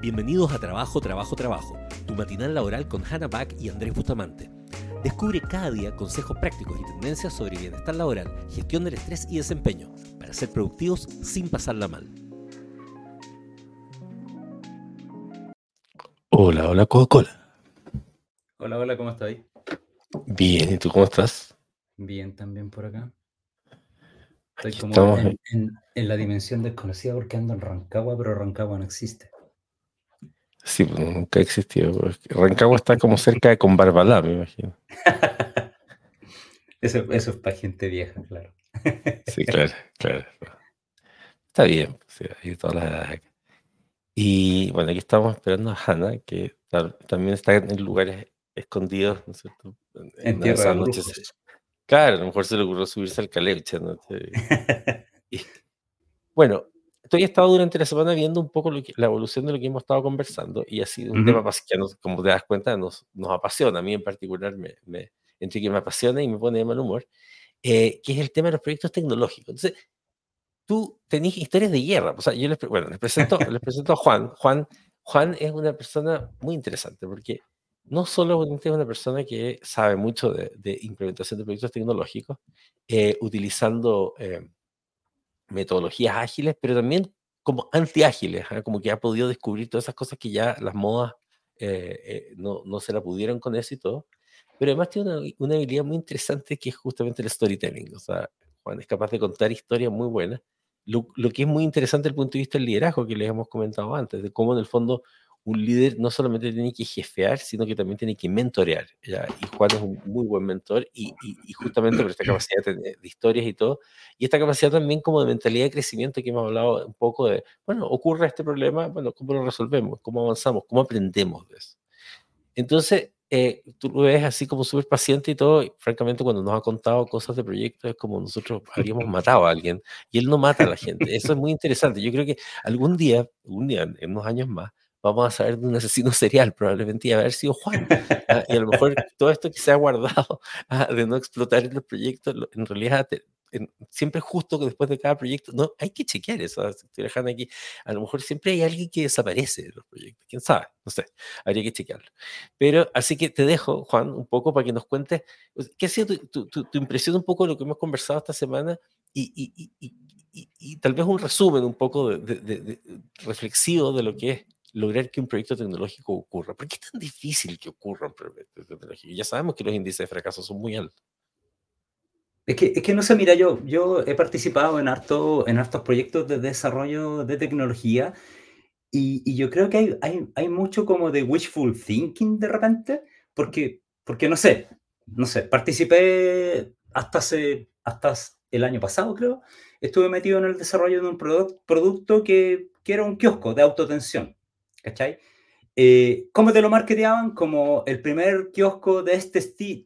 Bienvenidos a Trabajo, Trabajo, Trabajo, tu matinal laboral con Hannah Back y Andrés Bustamante. Descubre cada día consejos prácticos y tendencias sobre bienestar laboral, gestión del estrés y desempeño, para ser productivos sin pasarla mal. Hola, hola Coca-Cola. Hola, hola, ¿cómo estás? Bien, ¿y tú cómo estás? Bien, también por acá. Estoy Aquí como estamos. en, en- en la dimensión desconocida porque ando en Rancagua, pero Rancagua no existe. Sí, pues, nunca ha existido. porque Rancagua está como cerca de Conbarbalá, me imagino. Eso, eso es para gente vieja, claro. Sí, claro, claro. Está bien, pues, sí, hay todas las edades acá. Y bueno, aquí estamos esperando a Hannah, que ta- también está en lugares escondidos, ¿no es cierto? En, En tierra de noches. Claro, a lo mejor se le ocurrió subirse al caleuche, ¿no? Y, bueno, estoy he estado durante la semana viendo un poco lo que- la evolución de lo que hemos estado conversando y ha sido un Ujú. tema pas- que, nos- como te das cuenta, nos, nos apasiona. A mí en particular, me, me, entre que me apasiona y me pone de mal humor, eh, que es el tema de los proyectos tecnológicos. Entonces, tú tenés historias de guerra. O sea, yo les, bueno, les presento, les presento a Juan. Juan. Juan es una persona muy interesante porque no solo es una persona que sabe mucho de, de implementación de proyectos tecnológicos, eh, utilizando eh, metodologías ágiles, pero también como antiágiles, ¿ah? como que ha podido descubrir todas esas cosas que ya las modas eh, eh, no, no se la pudieron con todo. Pero además tiene una, una habilidad muy interesante que es justamente el storytelling. O sea, Juan es capaz de contar historias muy buenas. Lo, lo que es muy interesante desde el punto de vista del liderazgo que les hemos comentado antes, de cómo en el fondo un líder no solamente tiene que jefear, sino que también tiene que mentorear. ¿ya? Y Juan es un muy buen mentor y, y- y justamente por esta capacidad de, historias y todo, y esta capacidad también como de mentalidad de crecimiento que hemos hablado un poco de, bueno, ocurre este problema, bueno, ¿cómo lo resolvemos? ¿Cómo avanzamos? ¿Cómo aprendemos de eso? Entonces, eh, tú lo ves así como súper paciente y todo, y francamente cuando nos ha contado cosas de proyectos es como nosotros habríamos matado a alguien y él no mata a la gente. Eso es muy interesante. Yo creo que algún día, algún día, en unos años más, vamos a saber de un asesino serial, probablemente y haber sido Juan. Ah, y a lo mejor todo esto que se ha guardado ah, de no explotar en los proyectos, en realidad te- en- siempre justo que después de cada proyecto, no, hay que chequear eso. ah, estoy dejando aquí, a lo mejor siempre hay alguien que desaparece de los proyectos, quién sabe, no sé, habría que chequearlo. Pero así que te dejo, Juan, un poco para que nos cuentes qué ha sido tu, tu- tu- tu impresión un poco de lo que hemos conversado esta semana y, y- y- y- tal vez un resumen un poco de- de- de- reflexivo de lo que es lograr que un proyecto tecnológico ocurra. ¿Por qué es tan difícil que ocurra un proyecto tecnológico? Ya sabemos que los índices de fracaso son muy altos. Es que, es que no sé, mira, yo, yo he participado en, harto, en hartos proyectos de desarrollo de tecnología y, y yo creo que hay, hay, hay mucho como de wishful thinking de repente, porque, porque no sé, no sé, participé hasta, hace, hasta el año pasado, creo, estuve metido en el desarrollo de un produc- producto que, que era un kiosco de autotensión, ¿cachai? Eh, ¿Cómo te lo marketeaban? Como el primer kiosco de este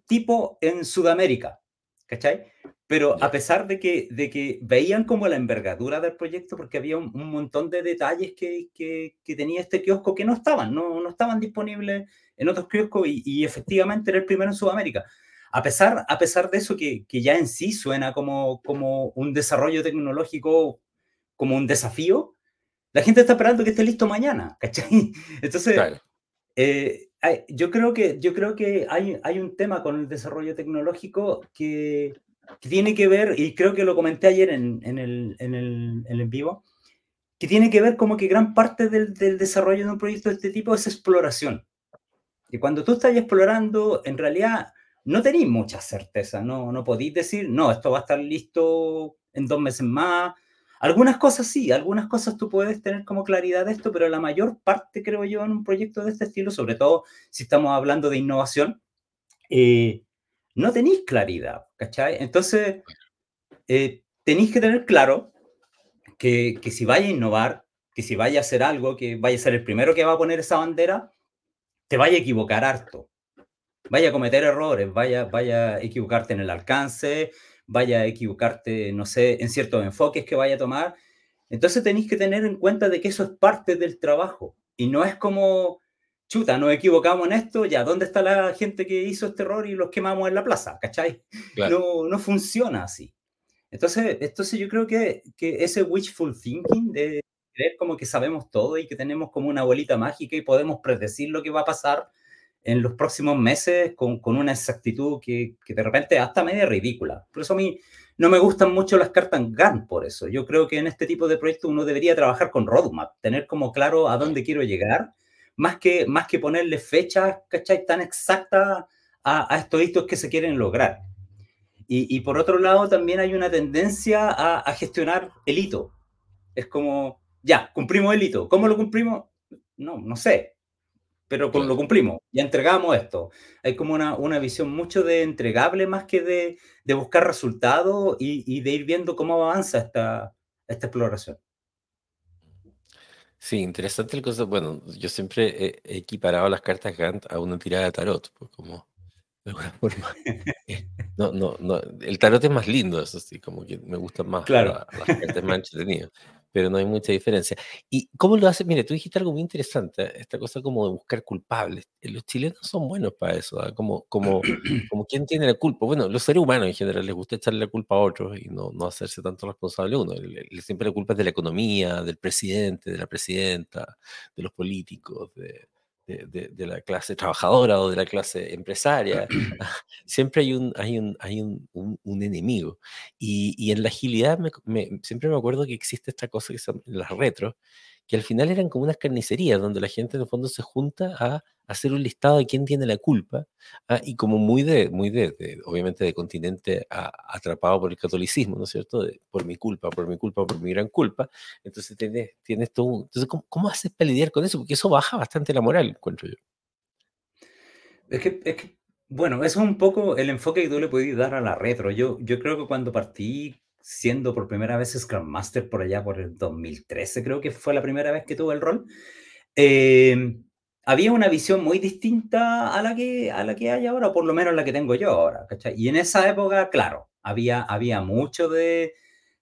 tipo en Sudamérica, ¿cachai? Pero a pesar de que, de que veían como la envergadura del proyecto, porque había un, un montón de detalles que, que- que tenía este kiosco que no estaban, no, no estaban disponibles en otros kioscos y, y efectivamente era el primero en Sudamérica. A pesar, a pesar de eso, que, que ya en sí suena como, como un desarrollo tecnológico, como un desafío, la gente está esperando que esté listo mañana, ¿cachai? Entonces, Claro. eh, yo creo que, yo creo que hay, hay un tema con el desarrollo tecnológico que, que tiene que ver, y creo que lo comenté ayer en, en el, en, el, en el en vivo, que tiene que ver como que gran parte del, del desarrollo de un proyecto de este tipo es exploración. Y cuando tú estás explorando, en realidad no tenéis mucha certeza, no, no podéis decir, no, esto va a estar listo en dos meses más. Algunas cosas sí, algunas cosas tú puedes tener como claridad de esto, pero la mayor parte, creo yo, en un proyecto de este estilo, sobre todo si estamos hablando de innovación, eh, no tenéis claridad, ¿cachai? Entonces, eh, tenéis que tener claro que, que si vaya a innovar, que si vaya a hacer algo, que vaya a ser el primero que va a poner esa bandera, te vaya a equivocar harto. Vaya a cometer errores, vaya, vaya a equivocarte en el alcance, vaya a equivocarte, no sé, en ciertos enfoques que vaya a tomar. Entonces tenéis que tener en cuenta de que eso es parte del trabajo y no es como, chuta, nos equivocamos en esto, ya, ¿dónde está la gente que hizo este error y los quemamos en la plaza? ¿Cachai? Claro. No, no funciona así. Entonces, entonces yo creo que, que ese wishful thinking de creer como que sabemos todo y que tenemos como una bolita mágica y podemos predecir lo que va a pasar en los próximos meses con, con una exactitud que, que, de repente hasta media ridícula. Por eso a mí no me gustan mucho las cartas GAN por eso. Yo creo que en este tipo de proyectos uno debería trabajar con roadmap, tener como claro a dónde quiero llegar, más que, más que ponerle fechas, ¿cachai? Tan exactas a, a estos hitos que se quieren lograr. Y, y, por otro lado, también hay una tendencia a, a gestionar el hito. Es como, ya, cumplimos el hito. ¿Cómo lo cumplimos? No, no sé pero lo cumplimos, ya entregamos esto. Hay como una, una visión mucho de entregable más que de, de buscar resultados y, y, de ir viendo cómo avanza esta, esta exploración. Sí, interesante el cosa. Bueno, yo siempre he equiparado las cartas Gantt a una tirada de tarot, pues como de alguna forma. Eh, no, no, no. El tarot es más lindo, eso sí, como que me gustan más claro. las cartas más entretenidas pero no hay mucha diferencia. ¿Y cómo lo haces? Mire, tú dijiste algo muy interesante, esta cosa como de buscar culpables. Eh, los chilenos son buenos para eso, ¿ah? como, como, como quién tiene la culpa. Bueno, los seres humanos en general les gusta echarle la culpa a otros y no, no hacerse tanto responsable uno. Siempre la culpa es de la economía, del presidente, de la presidenta, de los políticos, de, de, de, la clase trabajadora o de la clase empresaria. siempre hay un, hay un, hay un, un, un enemigo. Y, y, en la agilidad me, me, siempre me acuerdo que existe esta cosa que son las retros, que al final eran como unas carnicerías donde la gente en el fondo se junta a hacer un listado de quién tiene la culpa ¿ah? y como muy de, muy de, de obviamente de continente a, atrapado por el catolicismo, ¿no es cierto? De, por mi culpa, por mi culpa, por mi gran culpa. Entonces tienes, tienes todo. Entonces, ¿cómo, ¿cómo, haces para lidiar con eso? Porque eso baja bastante la moral, encuentro yo. Es que, es que bueno, eso es un poco el enfoque que tú le puedes dar a la retro. Yo, yo creo que cuando partí siendo por primera vez Scrum Master por allá por el 2013, creo que fue la primera vez que tuve el rol, eh, había una visión muy distinta a la, que, a la que hay ahora, o por lo menos la que tengo yo ahora, ¿cachai? Y en esa época, claro, había, había mucho de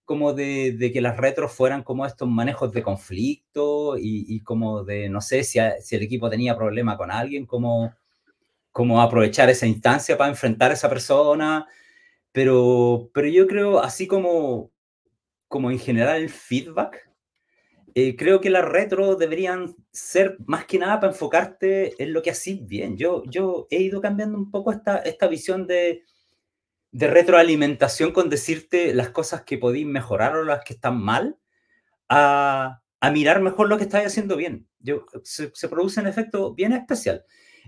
como de, que las retros fueran como estos manejos de conflicto y, y como de, no sé, si, si, el equipo tenía problema con alguien, como, como aprovechar esa instancia para enfrentar a esa persona, pero, pero yo creo, así como, como en general el feedback, eh, creo que las retro deberían ser más que nada para enfocarte en lo que haces bien. Yo, yo he ido cambiando un poco esta, esta visión de, de retroalimentación con decirte las cosas que podéis mejorar o las que están mal, a, a mirar mejor lo que estáis haciendo bien. Yo, se, produce un efecto bien especial.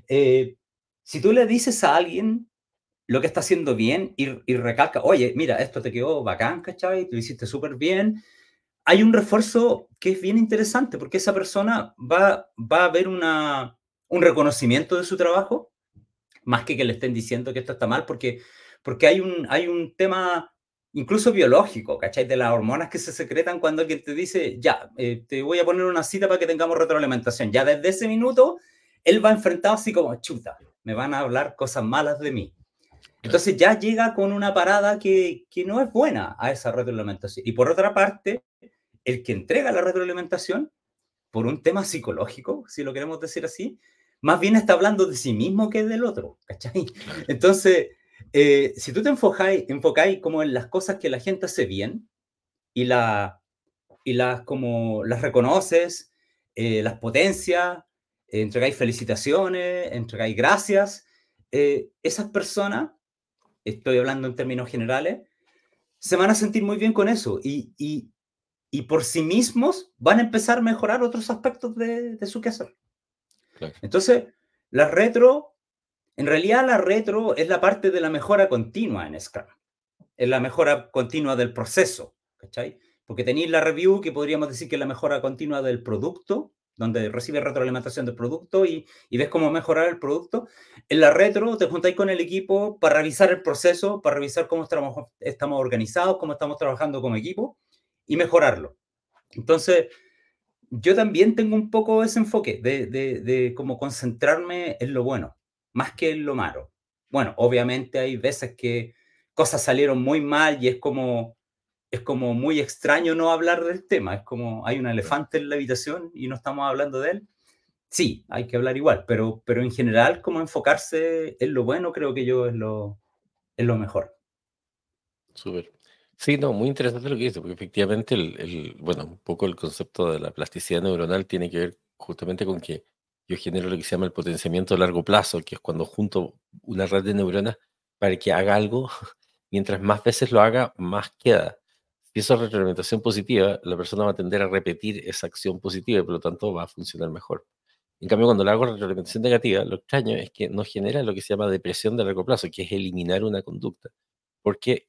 Eh, si tú le dices a alguien lo que está haciendo bien y, y, recalca, oye, mira, esto te quedó bacán, ¿cachai? Lo hiciste súper bien. Hay un refuerzo que es bien interesante porque esa persona va, va a ver una, un reconocimiento de su trabajo, más que que le estén diciendo que esto está mal, porque, porque hay, un, hay un tema incluso biológico, ¿cachai? De las hormonas que se secretan cuando alguien te dice, ya, eh, te voy a poner una cita para que tengamos retroalimentación. Ya desde ese minuto, él va enfrentado así como, chuta, me van a hablar cosas malas de mí. Entonces ya llega con una parada que, que, no es buena a esa retroalimentación. Y por otra parte, el que entrega la retroalimentación, por un tema psicológico, si lo queremos decir así, más bien está hablando de sí mismo que del otro, ¿cachai? Entonces, eh, si tú te enfocáis, enfocáis como en las cosas que la gente hace bien y, la, y las, como las reconoces, eh, las potencias, eh, entregáis felicitaciones, entregáis gracias, eh, esas personas estoy hablando en términos generales, se van a sentir muy bien con eso y, y, y por sí mismos van a empezar a mejorar otros aspectos de, de su quehacer. Claro. Entonces, la retro, en realidad la retro es la parte de la mejora continua en Scrum, es la mejora continua del proceso, ¿cachai? Porque tenéis la review, que podríamos decir que es la mejora continua del producto, donde recibes retroalimentación del producto y, y, ves cómo mejorar el producto. En la retro te juntáis con el equipo para revisar el proceso, para revisar cómo estamos, estamos organizados, cómo estamos trabajando como equipo y mejorarlo. Entonces, yo también tengo un poco ese enfoque de, de, de cómo concentrarme en lo bueno, más que en lo malo. Bueno, obviamente hay veces que cosas salieron muy mal y es como es como muy extraño no hablar del tema. Es como hay un elefante en la habitación y no estamos hablando de él. Sí, hay que hablar igual, pero, pero en general, como enfocarse en lo bueno, creo que yo es lo, es lo mejor. Súper. Sí, no, muy interesante lo que dice, porque efectivamente, el, bueno, un poco el concepto de la plasticidad neuronal tiene que ver justamente con que yo genero lo que se llama el potenciamiento a largo plazo, que es cuando junto una red de neuronas para que haga algo, mientras más veces lo haga, más queda. Si eso es retroalimentación positiva, la persona va a tender a repetir esa acción positiva y por lo tanto va a funcionar mejor. En cambio, cuando le hago retroalimentación negativa, lo extraño es que no genera lo que se llama depresión de largo plazo, que es eliminar una conducta. Porque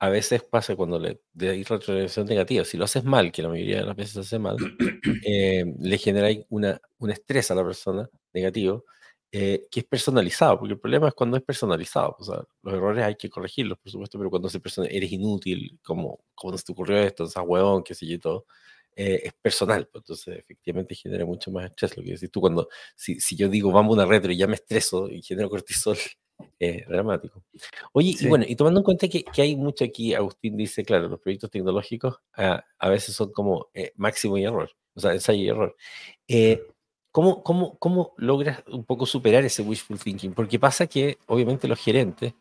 a veces pasa cuando le dais retroalimentación negativa, si lo haces mal, que la mayoría de las veces se hace mal, eh, le genera una, un estrés a la persona negativo, eh, que es personalizado, porque el problema es cuando es personalizado. O sea, los errores hay que corregirlos, por supuesto, pero cuando se persona, eres inútil, como, como se te ocurrió esto, o sea, huevón, qué sé yo, y todo, eh, es personal, pues, entonces efectivamente genera mucho más estrés. Lo que decís tú, cuando si, si yo digo vamos a una retro y ya me estreso y genero cortisol, es dramático. Oye, y bueno, y tomando en cuenta que, que, hay mucho aquí, Agustín dice, claro, los proyectos tecnológicos ah, a veces son como eh, máximo y error, o sea, ensayo y error. Eh, ¿cómo, cómo, ¿Cómo logras un poco superar ese wishful thinking? Porque pasa que, obviamente, los gerentes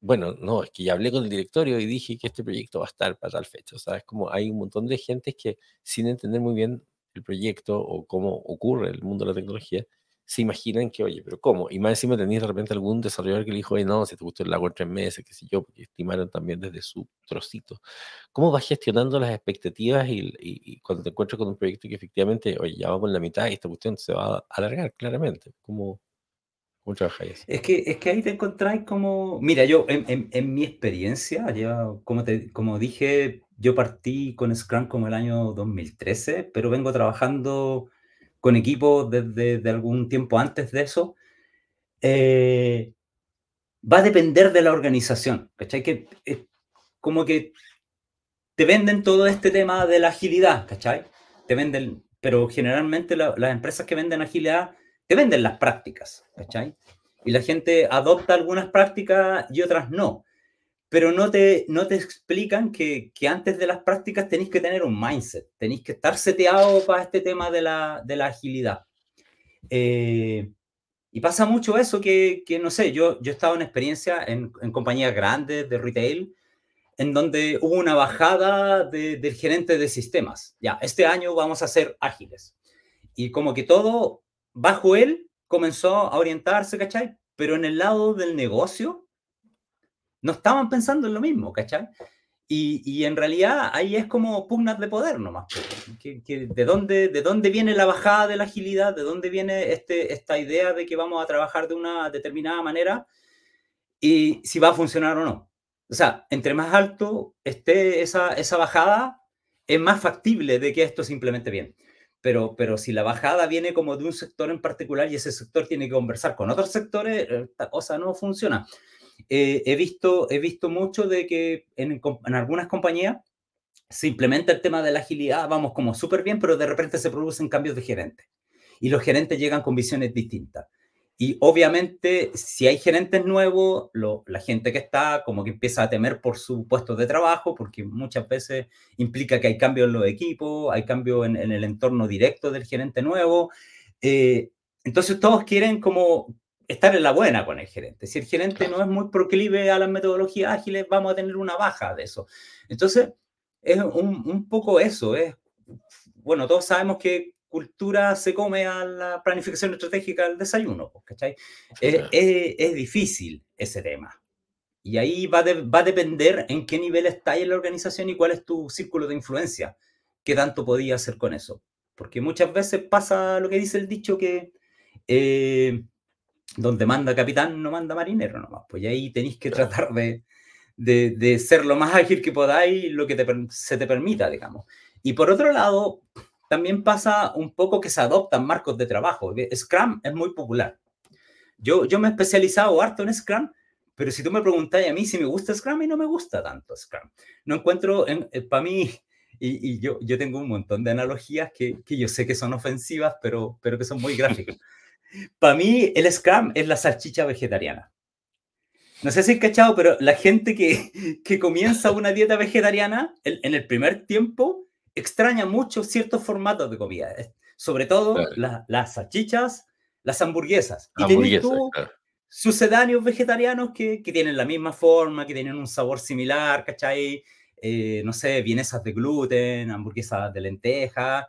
bueno, no, es que ya hablé con el directorio y dije que este proyecto va a estar para tal fecha. O sea, es como hay un montón de gente que sin entender muy bien el proyecto o cómo ocurre el mundo de la tecnología, se imaginan que, oye, pero ¿cómo? Y más encima tenéis de repente algún desarrollador que le dijo, oye, no, si te gustó el lago en tres meses, qué sé yo, porque estimaron también desde su trocito. ¿Cómo vas gestionando las expectativas y, cuando te encuentras con un proyecto que efectivamente, oye, ya vamos en la mitad y esta cuestión se va a alargar claramente? ¿Cómo, es que, es que ahí te encontráis como, mira, yo en, en, mi experiencia, ya, como, te, como dije, yo partí con Scrum como el año 2013, pero vengo trabajando con equipos desde algún tiempo antes de eso. Eh, va a depender de la organización, ¿cachai? Que es como que te venden todo este tema de la agilidad, ¿cachai? Te venden, pero generalmente las empresas que venden agilidad te venden las prácticas, ¿cachai? Y la gente adopta algunas prácticas y otras no. Pero no te, no te explican que, que antes de las prácticas tenéis que tener un mindset, tenéis que estar seteado para este tema de la, de la agilidad. Eh, y pasa mucho eso que, que, no sé, yo, yo he estado en experiencia en, en compañías grandes de retail, en donde hubo una bajada de, del gerente de sistemas. Ya, este año vamos a ser ágiles. Y como que todo bajo él comenzó a orientarse, ¿cachai? Pero en el lado del negocio no estaban pensando en lo mismo, ¿cachai? Y, y en realidad ahí es como pugnas de poder nomás. Que, que de, dónde, ¿De dónde viene la bajada de la agilidad? ¿De dónde viene este, esta idea de que vamos a trabajar de una determinada manera? Y si va a funcionar o no. O sea, entre más alto esté esa, esa bajada, es más factible de que esto simplemente bien pero, pero si la bajada viene como de un sector en particular y ese sector tiene que conversar con otros sectores, esta cosa no funciona. Eh, he, visto, he visto mucho de que en, algunas compañías se implementa el tema de la agilidad, vamos como súper bien, pero de repente se producen cambios de gerente y los gerentes llegan con visiones distintas. Y obviamente, si hay gerentes nuevos, la gente que está como que empieza a temer por su puesto de trabajo, porque muchas veces implica que hay cambios en los equipos, hay cambios en, el entorno directo del gerente nuevo. Eh, entonces todos quieren como estar en la buena con el gerente. Si el gerente no es muy proclive a las metodologías ágiles, vamos a tener una baja de eso. Entonces, es un, un poco eso. Es, bueno, todos sabemos que cultura se come a la planificación estratégica del desayuno, ¿cachai? Es, difícil ese tema. Y ahí va, va a depender en qué nivel está en la organización y cuál es tu círculo de influencia, qué tanto podías hacer con eso. Porque muchas veces pasa lo que dice el dicho que eh, donde manda capitán no manda marinero nomás. Pues ahí tenéis que tratar de, de, ser lo más ágil que podáis, lo que se te permita, digamos. Y por otro lado, también pasa un poco que se adoptan marcos de trabajo. Scrum es muy popular. Yo, yo me he especializado harto en Scrum, pero si tú me preguntas a mí si me gusta Scrum, y no me gusta tanto Scrum. No encuentro, en, eh, para mí, y, y, yo, yo tengo un montón de analogías que, que, yo sé que son ofensivas, pero, pero que son muy gráficas. Para mí, el Scrum es la salchicha vegetariana. No sé si es cachado, pero la gente que, que comienza una dieta vegetariana, en el primer tiempo, extraña mucho ciertos formatos de comida, sobre todo las salchichas, las hamburguesas. Y sucedáneos vegetarianos que, que, tienen la misma forma, que tienen un sabor similar, ¿cachai? Eh, no sé, vienesas de gluten, hamburguesas de lenteja,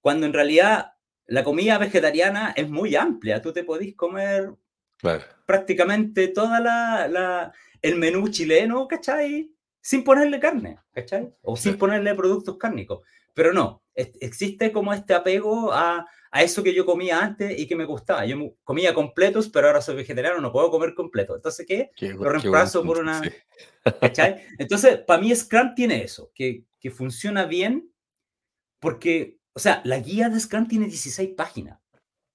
cuando en realidad la comida vegetariana es muy amplia. Tú te podés comer prácticamente toda la, la, el menú chileno, ¿cachai? Sin ponerle carne, ¿cachai? O sin ponerle productos cárnicos. Pero no, existe como este apego a, a, eso que yo comía antes y que me gustaba. Yo comía completos, pero ahora soy vegetariano, no puedo comer completo. Entonces, ¿qué? Lo reemplazo por una... ¿Cachai? Entonces, para mí Scrum tiene eso, que, que funciona bien porque, o sea, la guía de Scrum tiene 16 páginas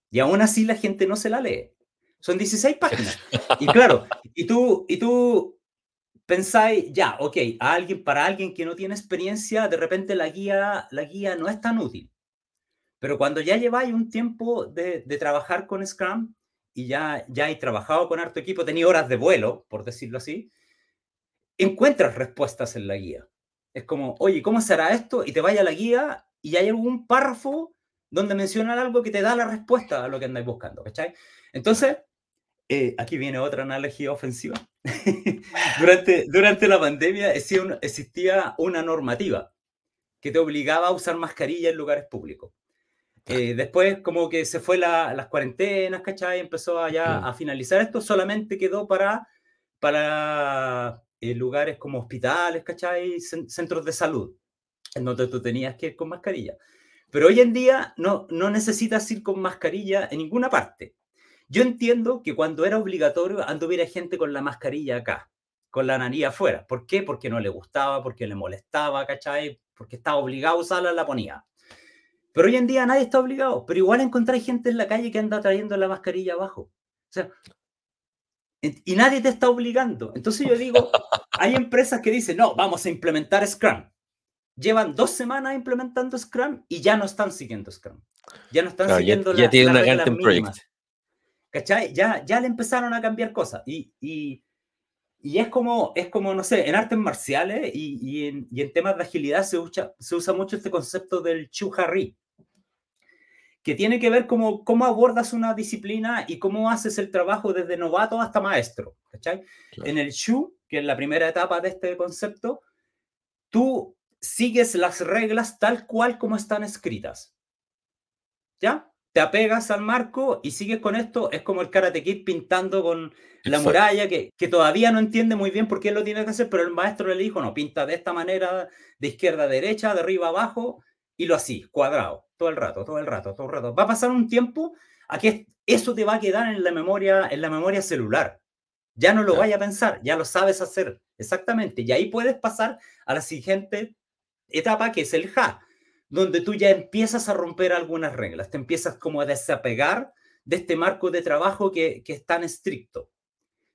y aún así la gente no se la lee. Son 16 páginas. Y claro, y tú, y tú pensáis, ya, ok, a alguien, para alguien que no tiene experiencia, de repente la guía, la guía no es tan útil. Pero cuando ya lleváis un tiempo de, de trabajar con Scrum y ya, ya he trabajado con harto equipo, tenía horas de vuelo, por decirlo así, encuentras respuestas en la guía. Es como, oye, ¿cómo será esto? Y te vaya a la guía y hay algún párrafo donde mencionan algo que te da la respuesta a lo que andáis buscando, ¿cachai? Entonces, eh, aquí viene otra analogía ofensiva. durante, durante la pandemia existía una normativa que te obligaba a usar mascarilla en lugares públicos. Eh, después, como que se fue la, las cuarentenas, ¿cachai? Empezó allá a finalizar esto, solamente quedó para, para eh, lugares como hospitales, ¿cachai? Centros de salud, donde tú tenías que ir con mascarilla. Pero hoy en día no, no necesitas ir con mascarilla en ninguna parte. Yo entiendo que cuando era obligatorio anduviera gente con la mascarilla acá, con la nariz afuera. ¿Por qué? Porque no le gustaba, porque le molestaba, ¿cachai? Porque estaba obligado a usarla, la ponía. Pero hoy en día nadie está obligado, pero igual encontráis gente en la calle que anda trayendo la mascarilla abajo. O sea, y nadie te está obligando. Entonces yo digo, hay empresas que dicen, no, vamos a implementar Scrum. Llevan dos semanas implementando Scrum y ya no están siguiendo Scrum. Ya no están siguiendo ya, ya tiene una Gantt ¿Cachai? Ya, ya le empezaron a cambiar cosas. Y, y, y es, como, es como, no sé, en artes marciales y, y, en, y en, temas de agilidad se usa, se usa mucho este concepto del Chu-Harry, que tiene que ver como cómo abordas una disciplina y cómo haces el trabajo desde novato hasta maestro. ¿cachai? En el Chu, que es la primera etapa de este concepto, tú sigues las reglas tal cual como están escritas. ¿Ya? te apegas al marco y sigues con esto, es como el Karate Kid pintando con la muralla, que, que, todavía no entiende muy bien por qué lo tiene que hacer, pero el maestro le dijo, no, pinta de esta manera, de izquierda a derecha, de arriba a abajo, y lo así, cuadrado, todo el rato, todo el rato, todo el rato. Va a pasar un tiempo a que eso te va a quedar en la memoria, en la memoria celular. Ya no lo vaya a pensar, ya lo sabes hacer, exactamente. Y ahí puedes pasar a la siguiente etapa, que es el ja donde tú ya empiezas a romper algunas reglas, te empiezas como a desapegar de este marco de trabajo que, que es tan estricto.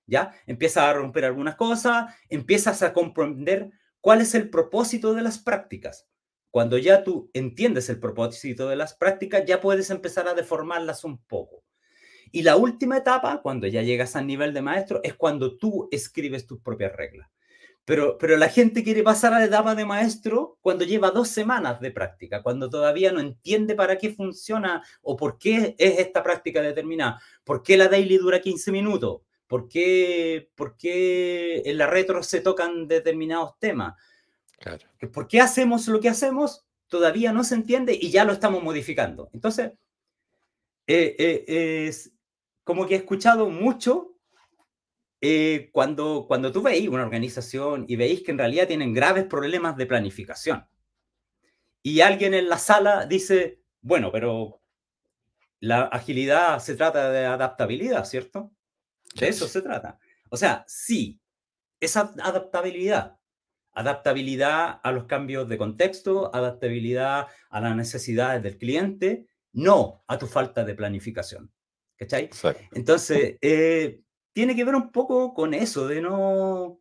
¿Ya? Empiezas a romper algunas cosas, empiezas a comprender cuál es el propósito de las prácticas. Cuando ya tú entiendes el propósito de las prácticas, ya puedes empezar a deformarlas un poco. Y la última etapa, cuando ya llegas al nivel de maestro, es cuando tú escribes tus propias reglas. Pero, pero la gente quiere pasar a la etapa de maestro cuando lleva dos semanas de práctica, cuando todavía no entiende para qué funciona o por qué es esta práctica determinada, por qué la daily dura 15 minutos, por qué, por qué en la retro se tocan determinados temas. Claro. ¿Por qué hacemos lo que hacemos? Todavía no se entiende y ya lo estamos modificando. Entonces, eh, eh, es como que he escuchado mucho eh, cuando, cuando tú veis una organización y veis que en realidad tienen graves problemas de planificación y alguien en la sala dice, bueno, pero la agilidad se trata de adaptabilidad, ¿cierto? De eso se trata. O sea, sí, esa adaptabilidad. Adaptabilidad a los cambios de contexto, adaptabilidad a las necesidades del cliente, no a tu falta de planificación. ¿Cachai? Entonces, eh, tiene que ver un poco con eso, de no...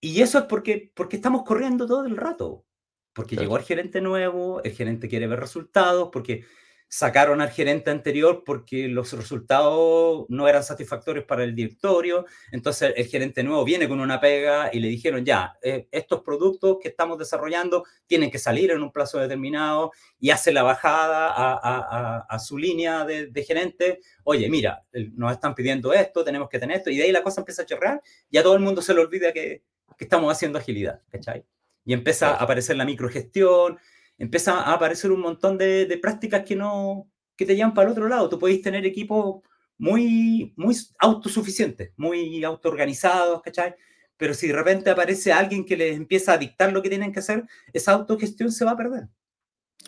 Y eso es porque, porque estamos corriendo todo el rato, porque llegó el gerente nuevo, el gerente quiere ver resultados, porque sacaron al gerente anterior porque los resultados no eran satisfactorios para el directorio, entonces el gerente nuevo viene con una pega y le dijeron, ya, eh, estos productos que estamos desarrollando tienen que salir en un plazo determinado y hace la bajada a, su línea de, gerente, oye, mira, nos están pidiendo esto, tenemos que tener esto, y de ahí la cosa empieza a chorrear, y a todo el mundo se le olvida que, que estamos haciendo agilidad, ¿cachai? Y empieza a aparecer la microgestión, empieza a aparecer un montón de, de, prácticas que no que te llevan para el otro lado. Tú podéis tener equipos muy, muy autosuficientes, muy autoorganizados, ¿cachai? Pero si de repente aparece alguien que les empieza a dictar lo que tienen que hacer, esa autogestión se va a perder.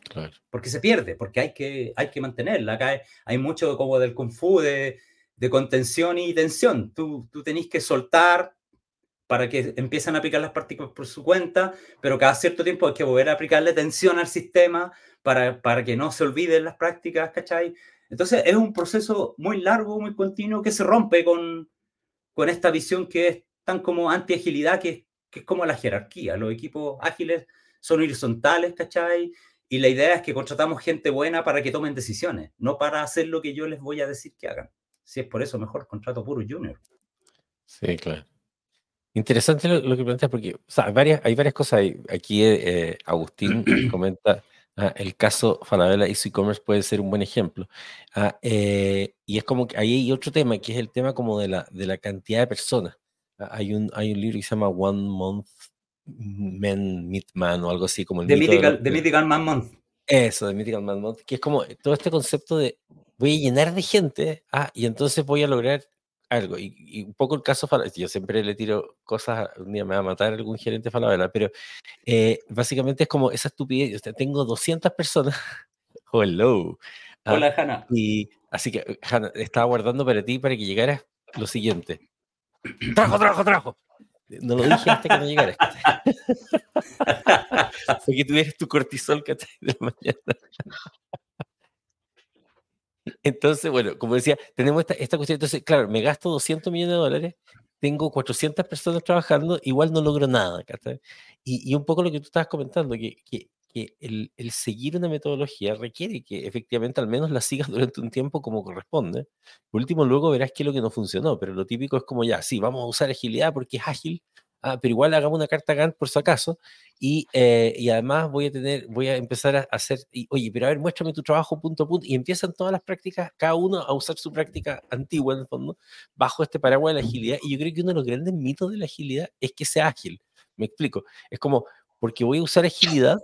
Claro. Porque se pierde, porque hay que, hay que mantenerla. Acá hay, mucho como del kung fu, de, de contención y tensión. Tú, tú tenés que soltar, para que empiecen a aplicar las prácticas por su cuenta, pero cada cierto tiempo hay que volver a aplicarle tensión al sistema para, para que no se olviden las prácticas, ¿cachai? Entonces es un proceso muy largo, muy continuo, que se rompe con, con esta visión que es tan como anti-agilidad, que, que es como la jerarquía. Los equipos ágiles son horizontales, ¿cachai? Y la idea es que contratamos gente buena para que tomen decisiones, no para hacer lo que yo les voy a decir que hagan. Si es por eso, mejor contrato puro junior. Sí, claro. Interesante lo, que planteas, porque hay, varias, hay varias cosas. Aquí eh, Agustín comenta ah, el caso Falabella y su e-commerce puede ser un buen ejemplo. Ah, eh, y es como que ahí hay otro tema, que es el tema como de la, de la cantidad de personas. Ah, hay, un, hay un libro que se llama One Month Men Meet Man o algo así como el The Mythical, Mythical Man Month. Eso, The Mythical Man Month, que es como todo este concepto de voy a llenar de gente ah, y entonces voy a lograr algo. Y, un poco el caso, yo siempre le tiro cosas, un día me va a matar algún gerente Falabella, pero eh, básicamente es como esa estupidez. tengo 200 personas. Hello. Ah, Hola, Hanna. Y así que, Hanna, estaba guardando para ti para que llegaras lo siguiente. Trabajo, trabajo, trabajo. No lo dije hasta que no llegaras. Fue que tuvieras tu cortisol que de la mañana. Entonces, bueno, como decía, tenemos esta, esta cuestión. Entonces, claro, me gasto 200 millones de dólares, tengo 400 personas trabajando, igual no logro nada. Y, y, un poco lo que tú estabas comentando, que, que, que el, el, seguir una metodología requiere que efectivamente al menos la sigas durante un tiempo como corresponde. Por último, luego verás qué es lo que no funcionó, pero lo típico es como ya, sí, vamos a usar agilidad porque es ágil, ah, pero igual hagamos una carta Gantt por si acaso, y, eh, y, además voy a tener, voy a empezar a hacer, y, oye, pero a ver, muéstrame tu trabajo punto punto, y empiezan todas las prácticas, cada uno a usar su práctica antigua en el fondo, bajo este paraguas de la agilidad, y yo creo que uno de los grandes mitos de la agilidad es que sea ágil, me explico, es como, porque voy a usar agilidad,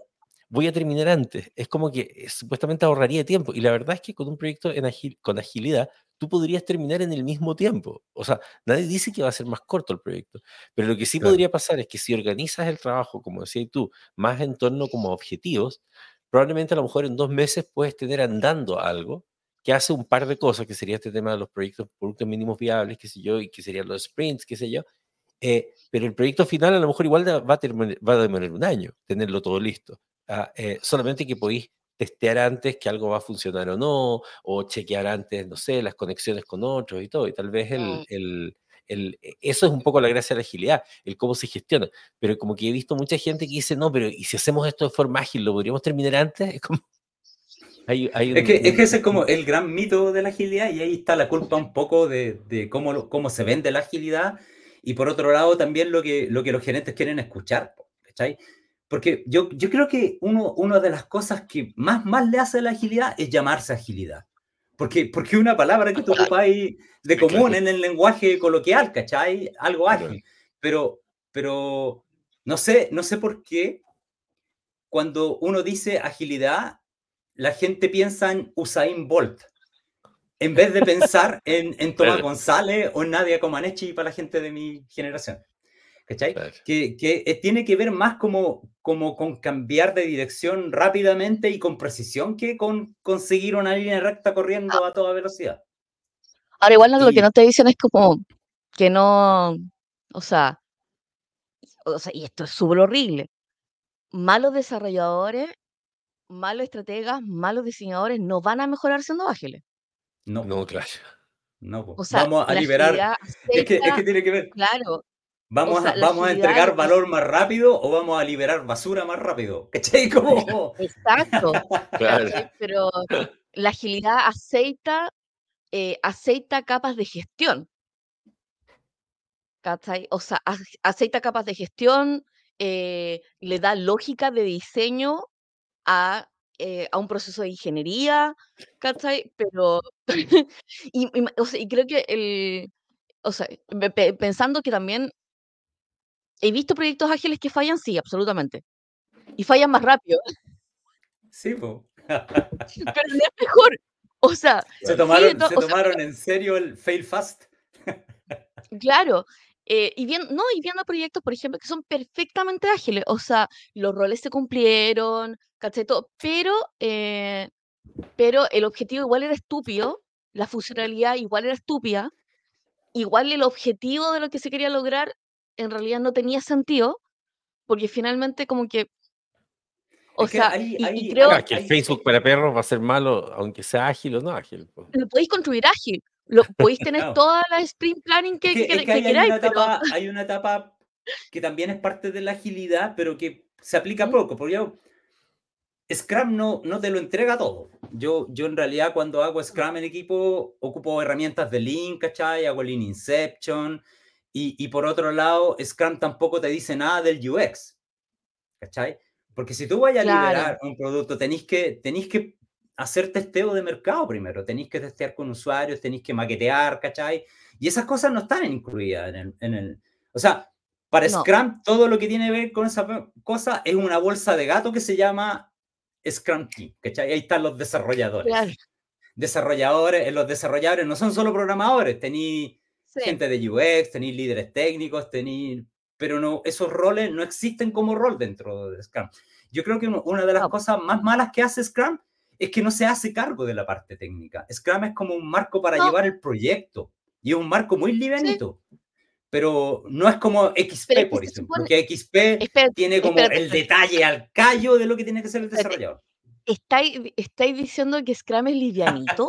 voy a terminar antes. Es como que eh, supuestamente ahorraría tiempo. Y la verdad es que con un proyecto en con agilidad, tú podrías terminar en el mismo tiempo. O sea, nadie dice que va a ser más corto el proyecto. Pero lo que sí podría pasar es que si organizas el trabajo, como decías tú, más en torno como objetivos, probablemente a lo mejor en dos meses puedes tener andando algo que hace un par de cosas, que sería este tema de los proyectos productos mínimos viables, qué sé yo, y que serían los sprints, qué sé yo. Eh, pero el proyecto final a lo mejor igual va a, va a demorar un año tenerlo todo listo. Ah, eh, solamente que podéis testear antes que algo va a funcionar o no, o chequear antes, no sé, las conexiones con otros y todo, y tal vez el, el, el, e, eso es un poco la gracia de la agilidad, el cómo se gestiona, pero como que he visto mucha gente que dice, no, pero ¿y si hacemos esto de forma ágil, lo podríamos terminar antes? Es como... Hay, hay es, que, es, que, ese es como el gran mito de la agilidad y ahí está la culpa un poco de, de cómo, cómo se vende la agilidad y por otro lado también lo que, lo que los gerentes quieren escuchar, ¿cachai? Porque yo, yo creo que uno, una de las cosas que más mal le hace a la agilidad es llamarse agilidad. Porque, porque una palabra que tú ocupáis de común en el lenguaje coloquial, ¿cachai? Algo ágil. Pero, pero no, sé, no sé por qué cuando uno dice agilidad, la gente piensa en Usain Bolt, en vez de pensar en, en Tomás González o en Nadia Comaneci para la gente de mi generación. ¿Cachai? Que, que, eh, tiene que ver más como, como con cambiar de dirección rápidamente y con precisión que con conseguir una línea recta corriendo a toda velocidad. Ahora, igual lo que no te dicen es como que no, o sea, o sea y esto es súper horrible. Malos desarrolladores, malos estrategas, malos diseñadores no van a mejorar siendo ágiles. No, no, claro. No, o sea, vamos a liberar. es, que, es que tiene que ver. Claro, ¿Vamos, a, ¿vamos a entregar valor más rápido o vamos a liberar basura más rápido? ¿Cachai? Exacto. Pero la agilidad aceita, eh, aceita capas de gestión. O sea, aceita capas de gestión, eh, le da lógica de diseño a, eh, a un proceso de ingeniería, ¿cachai? Pero, y, y, creo que el, o sea, pensando que también he visto proyectos ágiles que fallan, sí, absolutamente. Y fallan más rápido. Sí, pues. Pero no es mejor. O sea, se tomaron, se tomaron en serio el fail fast. Claro, eh, y, bien, no, y viendo proyectos, por ejemplo, que son perfectamente ágiles, o sea, los roles se cumplieron, ¿cachai? pero, eh, pero el objetivo igual era estúpido, la funcionalidad igual era estúpida, igual el objetivo de lo que se quería lograr en realidad no tenía sentido, porque finalmente como que... O sea, y, creo... que el Facebook para perros va a ser malo, aunque sea ágil o no ágil. Lo podéis construir ágil, lo, podéis tener toda la sprint planning que, queráis. Hay una etapa que también es parte de la agilidad, pero que se aplica poco, porque yo, Scrum no, no te lo entrega todo. Yo, yo en realidad cuando hago Scrum en equipo ocupo herramientas de Lean, ¿cachai? Hago Lean Inception. Y, y por otro lado, Scrum tampoco te dice nada del UX, ¿cachai? Porque si tú vayas a liberar un producto, tenéis que, tenéis que hacer testeo de mercado primero, tenéis que testear con usuarios, tenéis que maquetear, ¿cachai? Y esas cosas no están incluidas en el... En el o sea, para Scrum, todo lo que tiene que ver con esa cosa es una bolsa de gato que se llama Scrum Key, ¿cachai? Ahí están los desarrolladores. Desarrolladores, eh, los desarrolladores no son solo programadores, tenéis gente de UX, tenéis líderes técnicos, tenéis... Pero no, esos roles no existen como rol dentro de Scrum. Yo creo que una de las cosas más malas que hace Scrum es que no se hace cargo de la parte técnica. Scrum es como un marco para llevar el proyecto y es un marco muy livianito. Pero no es como XP, por ejemplo, porque XP tiene como el detalle al callo de lo que tiene que ser el desarrollador. ¿Estáis, ¿Estáis diciendo que Scrum es livianito?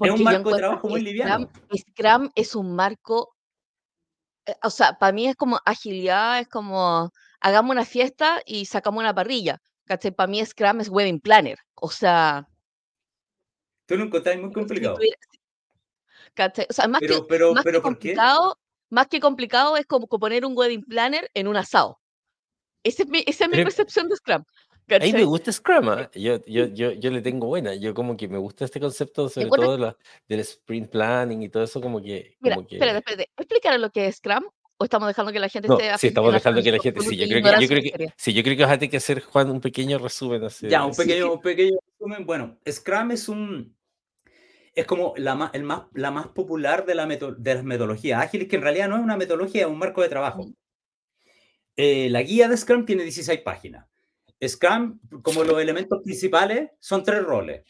Es un marco de trabajo muy liviano. Scrum es un marco, eh, o sea, para mí es como agilidad, es como hagamos una fiesta y sacamos una parrilla. ¿Cachai? Para mí Scrum es Wedding Planner. O sea. Tú lo encontrás muy complicado. ¿Cachai? O sea, más que, más que complicado, más que complicado es como poner un Wedding Planner en un asado. Esa es mi, esa es mi percepción de Scrum. A mí me gusta Scrum, ¿eh? yo, yo, yo, yo, le tengo buena. Yo como que me gusta este concepto, sobre todo la, del sprint planning y todo eso, como que... Mira, como que... espérate, espérate. Explícale lo que es Scrum ¿O estamos dejando que la gente no, esté Sí, estamos dejando que la gente. Sí, yo creo que, yo creo que, sí, yo creo que vas a tener que hacer, Juan, un pequeño resumen. Así, ya, un pequeño, un pequeño resumen. Bueno, Scrum es un. Es como la, el más, la más popular de, la de las metodologías ágiles, que en realidad no es una metodología, es un marco de trabajo. Eh, la guía de Scrum tiene 16 páginas. Scrum, como los elementos principales, son tres roles.